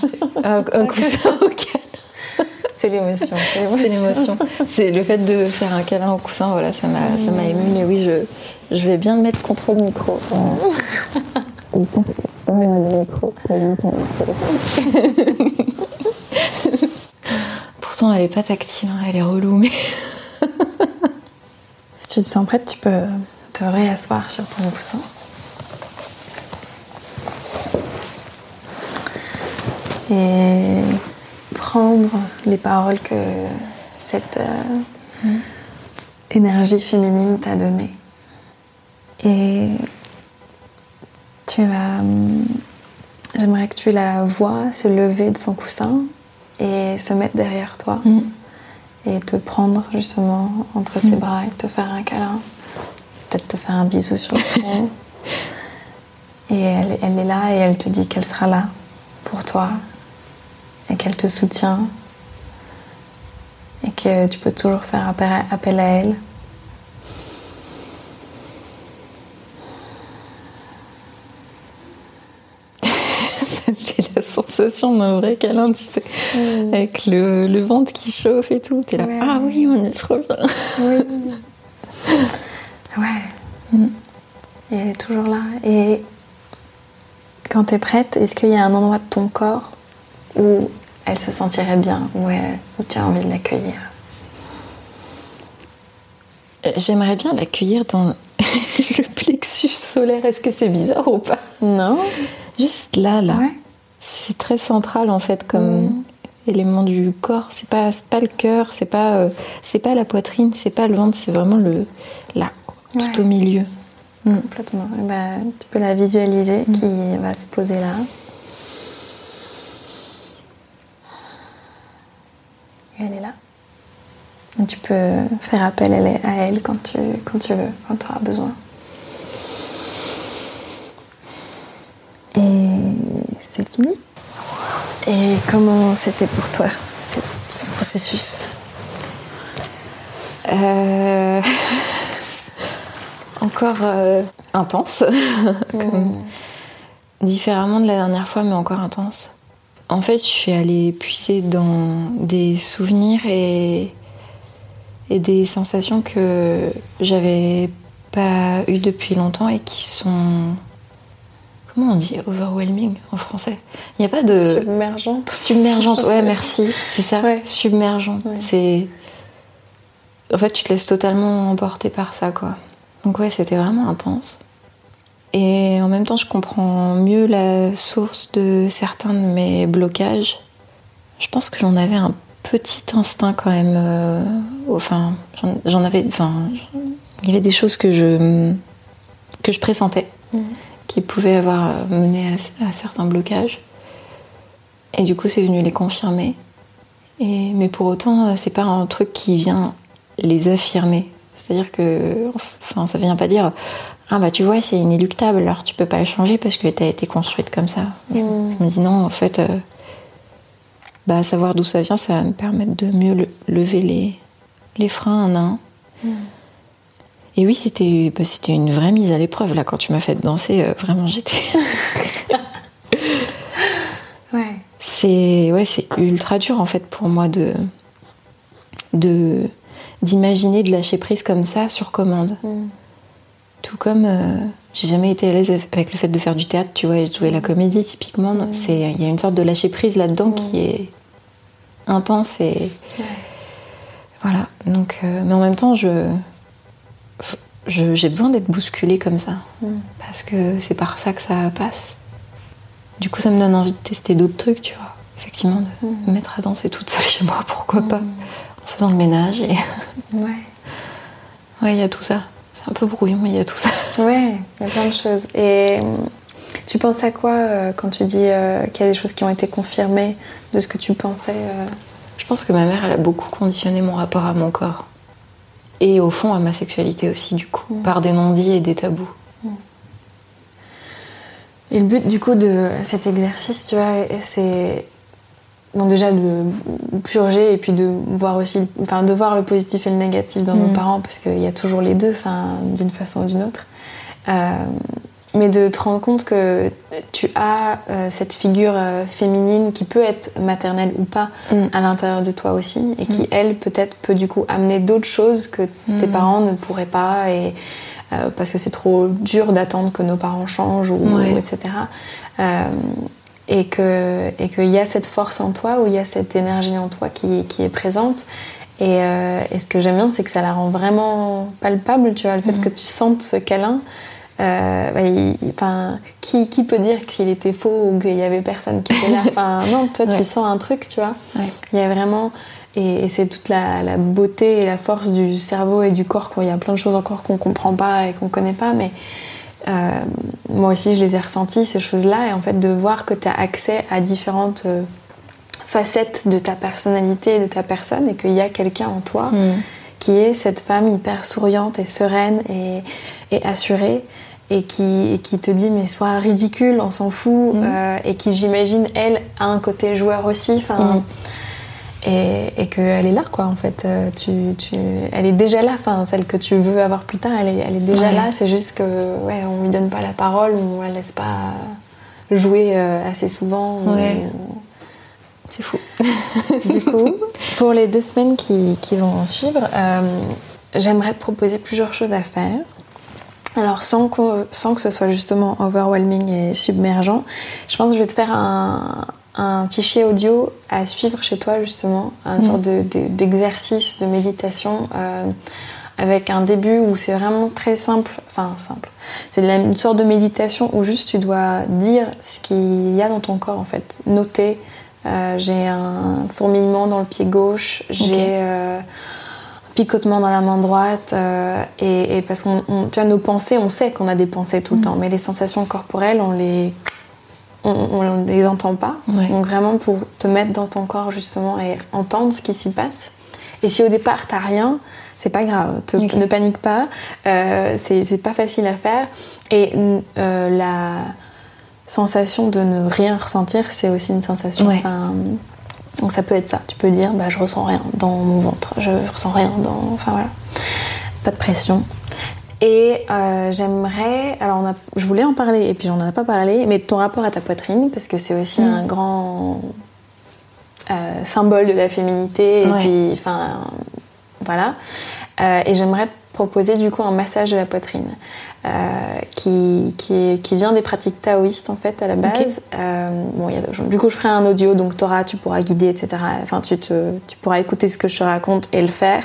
un, un coussin au câlin. C'est l'émotion. C'est l'émotion. C'est le fait de faire un câlin au coussin, voilà, ça m'a, ça m'a ému. Mais oui, je, je vais bien le mettre contre le micro. (laughs) (laughs) Pourtant, elle est pas tactile, hein, elle est relou, mais. Si tu te sens prête, tu peux te réasseoir sur ton coussin. Et prendre les paroles que cette euh, énergie féminine t'a données. Et tu vas. hum, J'aimerais que tu la vois se lever de son coussin et se mettre derrière toi Mm. et te prendre justement entre ses bras et te faire un câlin. Peut-être te faire un bisou sur le front. (laughs) et elle, elle est là et elle te dit qu'elle sera là pour toi et qu'elle te soutient et que tu peux toujours faire appel à, elle. (laughs) C'est la sensation d'un vrai câlin, tu sais. Avec le, le ventre qui chauffe et tout. T'es là, Ouais. ah oui, on est trop bien. Oui. (laughs) Ouais. Et elle est toujours là. Et quand tu es prête, est-ce qu'il y a un endroit de ton corps où elle se sentirait bien, où, elle- où tu as envie de l'accueillir J'aimerais bien l'accueillir dans (laughs) le plexus solaire. Est-ce que c'est bizarre ou pas? Non Juste là, là. Ouais. C'est très central en fait comme élément du corps. C'est pas, pas le cœur, c'est pas, euh, c'est pas la poitrine, c'est pas le ventre, c'est vraiment le là, tout Ouais. au milieu. Complètement. Eh ben, tu peux la visualiser qui va se poser là. Et elle est là. Et tu peux faire appel à elle- quand tu, quand tu veux, quand tu auras besoin. Et c'est fini. Et comment c'était pour toi, ce, ce processus? Euh, (laughs) Encore euh, intense, (laughs) Comme- différemment de la dernière fois, mais encore intense. En fait, je suis allée puiser dans des souvenirs et, et des sensations que j'avais pas eues depuis longtemps et qui sont. Comment on dit overwhelming en français? Il n'y a pas de. Submergente. Submergente, ouais, merci, c'est ça? Ouais. Submergente. Ouais. C'est. En fait, tu te laisses totalement emporter par ça, quoi. Donc, ouais, c'était vraiment intense. Et en même temps, je comprends mieux la source de certains de mes blocages. Je pense que j'en avais un petit instinct quand même. euh, enfin, j'en- avais. Enfin, il y avait des choses que je. que je pressentais, qui pouvaient avoir mené à- à certains blocages. Et du coup, c'est venu les confirmer. Et, mais pour autant, euh, c'est pas un truc qui vient les affirmer. C'est-à-dire que, enfin, ça vient pas dire ah bah tu vois c'est inéluctable, alors tu peux pas le changer parce que t'as été construite comme ça. Je, je me dis non, en fait, euh, bah savoir d'où ça vient, ça va me permettre de mieux le- lever les les freins un à un. Et oui, c'était bah, c'était une vraie mise à l'épreuve là quand tu m'as fait danser. euh, vraiment, j'étais (laughs) Ouais. c'est ouais, ultra dur en fait pour moi de de d'imaginer de lâcher prise comme ça sur commande. Tout comme euh, j'ai jamais été à l'aise avec le fait de faire du théâtre, tu vois, et de jouer la comédie typiquement. C'est il y a une sorte de lâcher prise là-dedans qui est intense et voilà. Donc, euh, mais en même temps, je j'ai besoin d'être bousculée comme ça parce que c'est par ça que ça passe. Du coup, ça me donne envie de tester d'autres trucs, tu vois. Effectivement, de me mettre à danser toute seule (laughs) chez moi, pourquoi pas, en faisant le ménage. Et... Ouais. (laughs) ouais, il y a tout ça. Un peu brouillon, mais il y a tout ça. (laughs) Ouais, il y a plein de choses. Et hum, tu penses à quoi euh, quand tu dis euh, qu'il y a des choses qui ont été confirmées de ce que tu pensais euh, Je pense que ma mère, elle a beaucoup conditionné mon rapport à mon corps. Et au fond, à ma sexualité aussi, du coup, par des non-dits et des tabous. Et le but du coup de cet exercice, tu vois, c'est bon, déjà de purger et puis de voir aussi, enfin, de voir le positif et le négatif dans nos Mm. parents parce qu'il y a toujours les deux, enfin, d'une façon ou d'une autre. Euh, mais de te rendre compte que tu as euh, cette figure euh, féminine qui peut être maternelle ou pas Mm. à l'intérieur de toi aussi et qui, elle, peut-être peut du coup amener d'autres choses que tes Mm. parents ne pourraient pas et parce que c'est trop dur d'attendre que nos parents changent ou, Ouais. ou etc. Et que et qu'il y a cette force en toi ou il y a cette énergie en toi qui, qui est présente. Et, euh, et ce que j'aime bien, c'est que ça la rend vraiment palpable, tu vois, le fait Mhm. que tu sentes ce câlin. Euh, bah, il- enfin, qui, qui peut dire qu'il était faux ou qu'il y avait personne qui était là? (laughs) Enfin, non, toi, tu sens un truc, tu vois. Ouais. Il y a vraiment. Et, et c'est toute la, la beauté et la force du cerveau et du corps. quoi. Il y a plein de choses encore qu'on comprend pas et qu'on connaît pas, mais euh, moi aussi, je les ai ressenties, ces choses-là. Et en fait, de voir que tu as accès à différentes euh, facettes de ta personnalité et de ta personne et qu'il y a quelqu'un en toi Mm. qui est cette femme hyper souriante et sereine et, et assurée et qui, et qui te dit mais sois ridicule, on s'en fout Mhm. euh, et qui j'imagine elle a un côté joueur aussi enfin Mhm. Et, et qu'elle est là quoi en fait Euh, tu, tu- elle est déjà là enfin celle que tu veux avoir plus tard elle est, elle est déjà Ouais. là c'est juste que ouais on lui donne pas la parole on la laisse pas jouer euh, assez souvent ou-. C'est fou. (laughs) du coup, pour les deux semaines qui, qui vont en suivre, euh, j'aimerais te proposer plusieurs choses à faire. Alors, sans que, sans que ce soit justement overwhelming et submergent, je pense que je vais te faire un, un fichier audio à suivre chez toi, justement, une Mhm. sorte de- de- d'exercice, de, méditation. euh, avec un début où c'est vraiment très simple, enfin simple, c'est une sorte de méditation où juste tu dois dire ce qu'il y a dans ton corps en fait, noter. Euh, j'ai un fourmillement dans le pied gauche, j'ai euh, un picotement dans la main droite, et, et parce qu'on, on- tu vois, nos pensées, on sait qu'on a des pensées tout le Mhm. temps, mais les sensations corporelles, on les, on, on les entend pas. Ouais. Donc vraiment pour te mettre dans ton corps justement et entendre ce qui s'y passe. Et si au départ t'as rien, c'est pas grave, te- ne panique pas, euh, c'est pas facile à faire. Et euh, la sensation de ne rien ressentir, c'est aussi une sensation. Ouais. Donc ça peut être ça. Tu peux dire, bah, je ressens rien dans mon ventre, je ressens rien dans. Enfin voilà. Pas de pression. Et euh, j'aimerais. Alors, on a- je voulais en parler et puis j'en ai pas parlé, mais ton rapport à ta poitrine, parce que c'est aussi Mm. un grand euh, symbole de la féminité. Et Ouais. puis, enfin, voilà. Euh, et j'aimerais te proposer du coup un massage de la poitrine qui, qui, vient des pratiques taoïstes en fait à la base. Bon, il y a- du coup, je ferai un audio, donc Torah, tu pourras guider, etc. Enfin, tu, te, tu pourras écouter ce que je te raconte et le faire.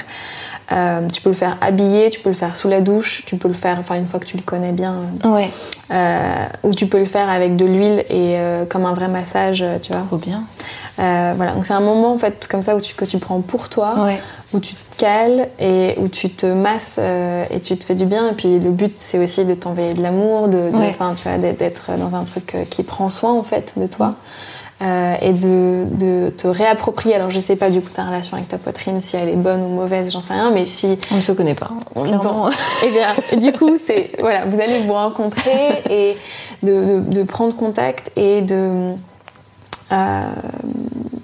Euh, tu peux le faire habillé, tu peux le faire sous la douche, tu peux le faire, enfin une fois que tu le connais bien, Ouais. euh, ou tu peux le faire avec de l'huile et euh, comme un vrai massage, euh, tu vois. Trop bien. Euh, voilà, donc c'est un moment en fait comme ça où tu, que tu prends pour toi, Ouais. où tu te cales et où tu te masses euh, et tu te fais du bien. Et puis le but c'est aussi de t'envoyer de l'amour, de, de- Ouais. tu vois, d'être- dans un truc euh, qui prend soin en fait de toi. Euh, et de, de te réapproprier. Alors je sais pas du coup ta relation avec ta poitrine, si elle est bonne ou mauvaise, j'en sais rien, mais si On ne se connaît pas. Clairement. Bon. Eh bien, et du coup, c'est voilà, vous allez vous rencontrer et de, de- de prendre contact et de euh,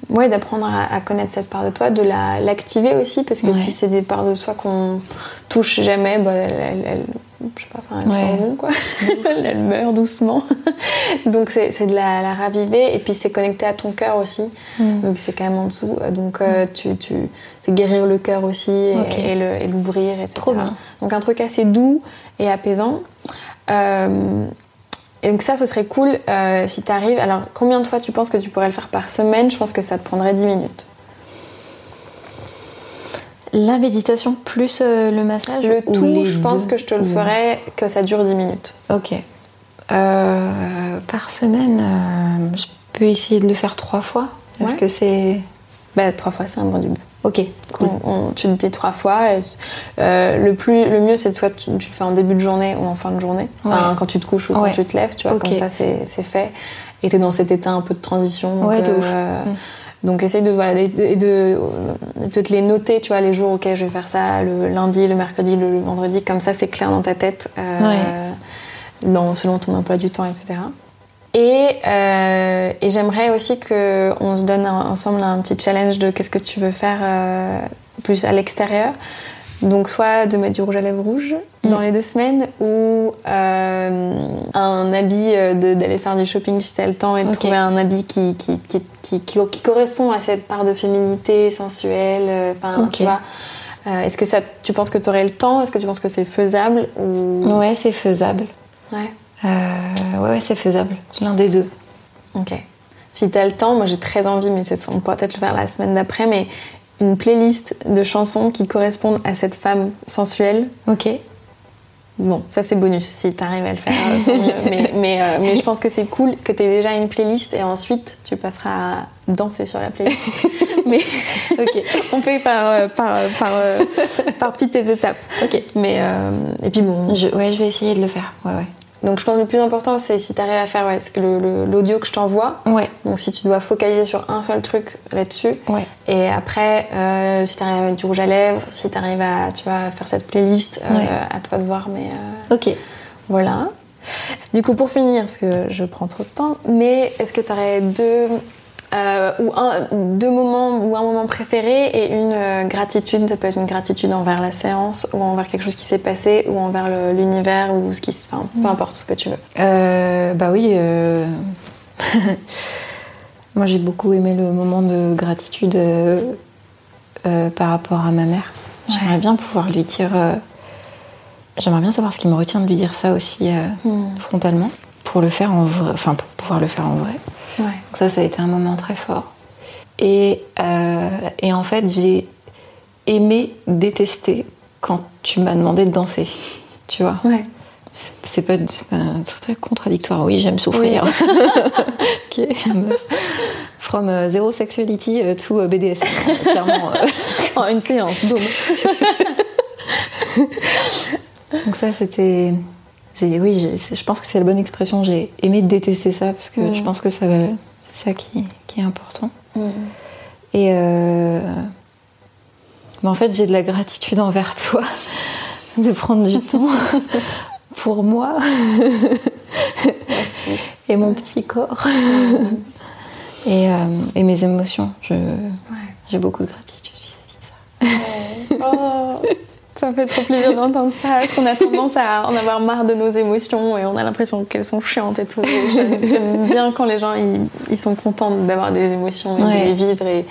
ouais, d'apprendre à, à connaître cette part de toi, de la l'activer aussi, parce que Ouais. si c'est des parts de soi qu'on touche jamais, bah, elle, elle- elle- je sais pas, enfin, elle s'en quoi. (laughs) elle, meurt doucement. (laughs) Donc c'est de la, la raviver et puis c'est connecté à ton cœur aussi. Mm. Donc c'est quand même en dessous. Donc euh, tu, tu, c'est guérir le cœur aussi et, Ok. et l'ouvrir, etc. Trop bien. Donc un truc assez doux et apaisant. Euh, et donc ça, ce serait cool euh, si tu arrives. Alors combien de fois tu penses que tu pourrais le faire par semaine? Je pense que ça te prendrait 10 minutes. La méditation plus euh, le massage Le ou tout, je pense deux que je te le ferais que ça dure 10 minutes. Ok. Euh, par semaine, euh, je peux essayer de le faire trois fois. Est-ce Ouais. que c'est. Bah, trois fois, c'est un bon début. Ok, cool. On- on- tu te dis trois fois. et, euh, le, plus, le mieux, c'est de soit tu, tu le fais en début de journée ou en fin de journée. Enfin, quand tu te couches ou quand tu te lèves, tu vois, comme ça, c'est fait. Et t'es dans cet état un peu de transition. donc, Ouais, de ouf. euh, Mm. Donc essaye de, voilà, de, de, de- te les noter, tu vois, les jours, ok, je vais faire ça, le lundi, le mercredi, le, le vendredi, comme ça c'est clair dans ta tête, euh, dans- selon ton emploi du temps, etc. Et, euh, et j'aimerais aussi qu'on se donne un- ensemble un petit challenge de qu'est-ce que tu veux faire euh, plus à l'extérieur. Donc soit de mettre du rouge à lèvres rouge dans Mm. les deux semaines ou euh, un habit euh, d'aller faire du shopping si t'as le temps et de trouver un habit qui, qui, qui, qui, qui- correspond à cette part de féminité sensuelle. euh, Enfin, tu vois. Euh, Est-ce que ça, tu penses que tu aurais le temps? Est-ce que tu penses que c'est faisable ou... Ouais, c'est faisable. Ouais. Euh, ouais, ouais, c'est faisable. L'un des deux. Ok. Si t'as le temps, moi j'ai très envie, mais c'est- on pourra peut-être le faire la semaine d'après, mais une playlist de chansons qui correspondent à cette femme sensuelle. Ok. Bon, ça c'est bonus si t'arrives à le faire, euh. (laughs) Mais, mais, euh, mais je pense que c'est cool que t'aies déjà une playlist et ensuite tu passeras à danser sur la playlist. (laughs) mais Ok. on fait par, euh, par, par, par petites étapes. Ok. Mais, euh, et puis bon, Je, ouais, je vais essayer de le faire. Ouais, ouais. Donc je pense que le plus important c'est si t'arrives à faire ouais, que le- le- l'audio que je t'envoie. Ouais, Donc si tu dois focaliser sur un seul truc là-dessus, ouais. Et après, euh, si t'arrives à mettre du rouge à lèvres, si t'arrives à, tu vois, faire cette playlist, euh, à toi de voir, mais euh, Ok. voilà. Du coup, pour finir, parce que je prends trop de temps, mais est-ce que t'aurais deux, euh, ou un, deux moments ou un moment préféré et une euh, gratitude Ça peut être une gratitude envers la séance ou envers quelque chose qui s'est passé ou envers l'univers ou ce qui, se- enfin, peu importe ce que tu veux. Euh, bah oui. (laughs) Moi, j'ai beaucoup aimé le moment de gratitude par rapport à ma mère. J'aimerais bien pouvoir lui dire. J'aimerais bien savoir ce qui me retient de lui dire ça aussi Hmm. frontalement, pour le faire en vrai, enfin pour pouvoir le faire en vrai. Ouais. Donc ça, ça a été un moment très fort. Et, euh, et en fait, j'ai aimé détester quand tu m'as demandé de danser. Tu vois Ouais. C'est- pas c'est très contradictoire. Oui, j'aime souffrir. (laughs) Ok. (laughs) From euh, zero sexuality euh, to BDSM. euh, Clairement. euh. (laughs) En une séance, boum. Donc ça, c'était... Oui, je pense que c'est la bonne expression. J'ai aimé détester ça parce que je pense que ça, c'est ça qui, qui est important. Et euh, mais en fait, j'ai de la gratitude envers toi (laughs) de prendre du (laughs) temps pour moi (laughs) et mon petit corps et, euh, et mes émotions. Je- J'ai beaucoup de gratitude vis-à-vis de ça. Oh, ça me fait trop plaisir d'entendre ça, parce qu'on a tendance à en avoir marre de nos émotions et on a l'impression qu'elles sont chiantes et tout? J'aime bien quand les gens ils, ils sont contents d'avoir des émotions et Ouais. de les vivre et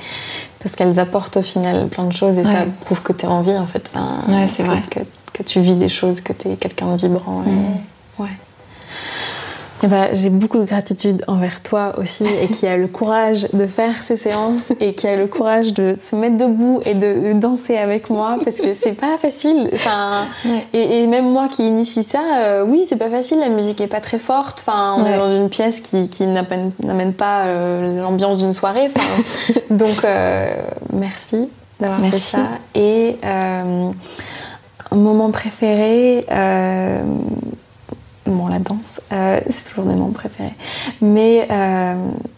parce qu'elles apportent au final plein de choses et ça prouve que tu es en vie en fait. Enfin, Ouais, c'est vrai. Que, que tu vis des choses, que tu es quelqu'un de vibrant. et- Mm. Ouais. Eh ben, j'ai beaucoup de gratitude envers toi aussi (laughs) et qui a le courage de faire ces séances et qui a le courage de se mettre debout et de, de danser avec moi parce que c'est pas facile. Enfin, Ouais. et, et même moi qui initie ça, euh, oui, c'est pas facile. La musique est pas très forte. Enfin, on est dans une pièce qui, qui n'amène pas euh, l'ambiance d'une soirée. Enfin, (laughs) donc, euh, merci d'avoir fait ça. Et un moment préféré. Bon, la danse, euh, c'est toujours des moments préférés. Mais euh,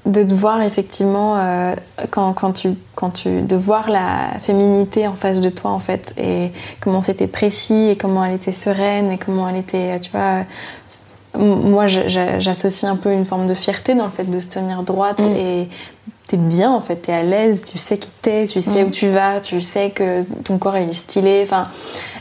de te voir effectivement, euh, quand, quand, tu, quand tu. de voir la féminité en face de toi, en fait, et comment c'était précis, et comment elle était sereine, et comment elle était. Tu vois. Moi, j'associe un peu une forme de fierté dans le fait de se tenir droite Mm. et t'es bien en fait, t'es à l'aise, tu sais qui t'es, tu sais Mm. où tu vas, tu sais que ton corps est stylé, enfin,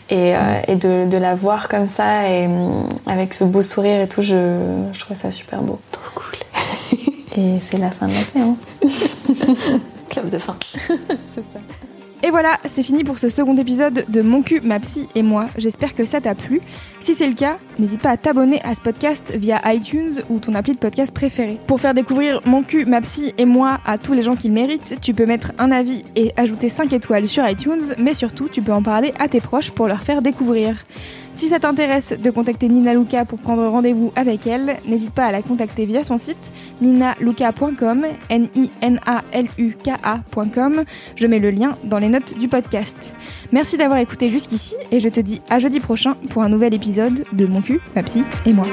et, euh, et de, de la voir comme ça et hum, avec ce beau sourire et tout, je, je trouve ça super beau. Trop cool. Et c'est la fin de la séance. (laughs) Clap de fin. (laughs) Et voilà, c'est fini pour ce second épisode de Mon cul, ma psy et moi. J'espère que ça t'a plu. Si c'est le cas, n'hésite pas à t'abonner à ce podcast via iTunes ou ton appli de podcast préféré. Pour faire découvrir Mon cul, ma psy et moi à tous les gens qui le méritent, tu peux mettre un avis et ajouter 5 étoiles sur iTunes, mais surtout tu peux en parler à tes proches pour leur faire découvrir. Si ça t'intéresse de contacter Nina Luca pour prendre rendez-vous avec elle, n'hésite pas à la contacter via son site ninaluka.com, N-I-N-A-L-U-K-A.com. Je mets le lien dans les notes du podcast. Merci d'avoir écouté jusqu'ici et je te dis à jeudi prochain pour un nouvel épisode de Mon cul, ma psy et moi.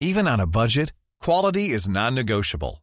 Even on a budget, quality is non-negotiable.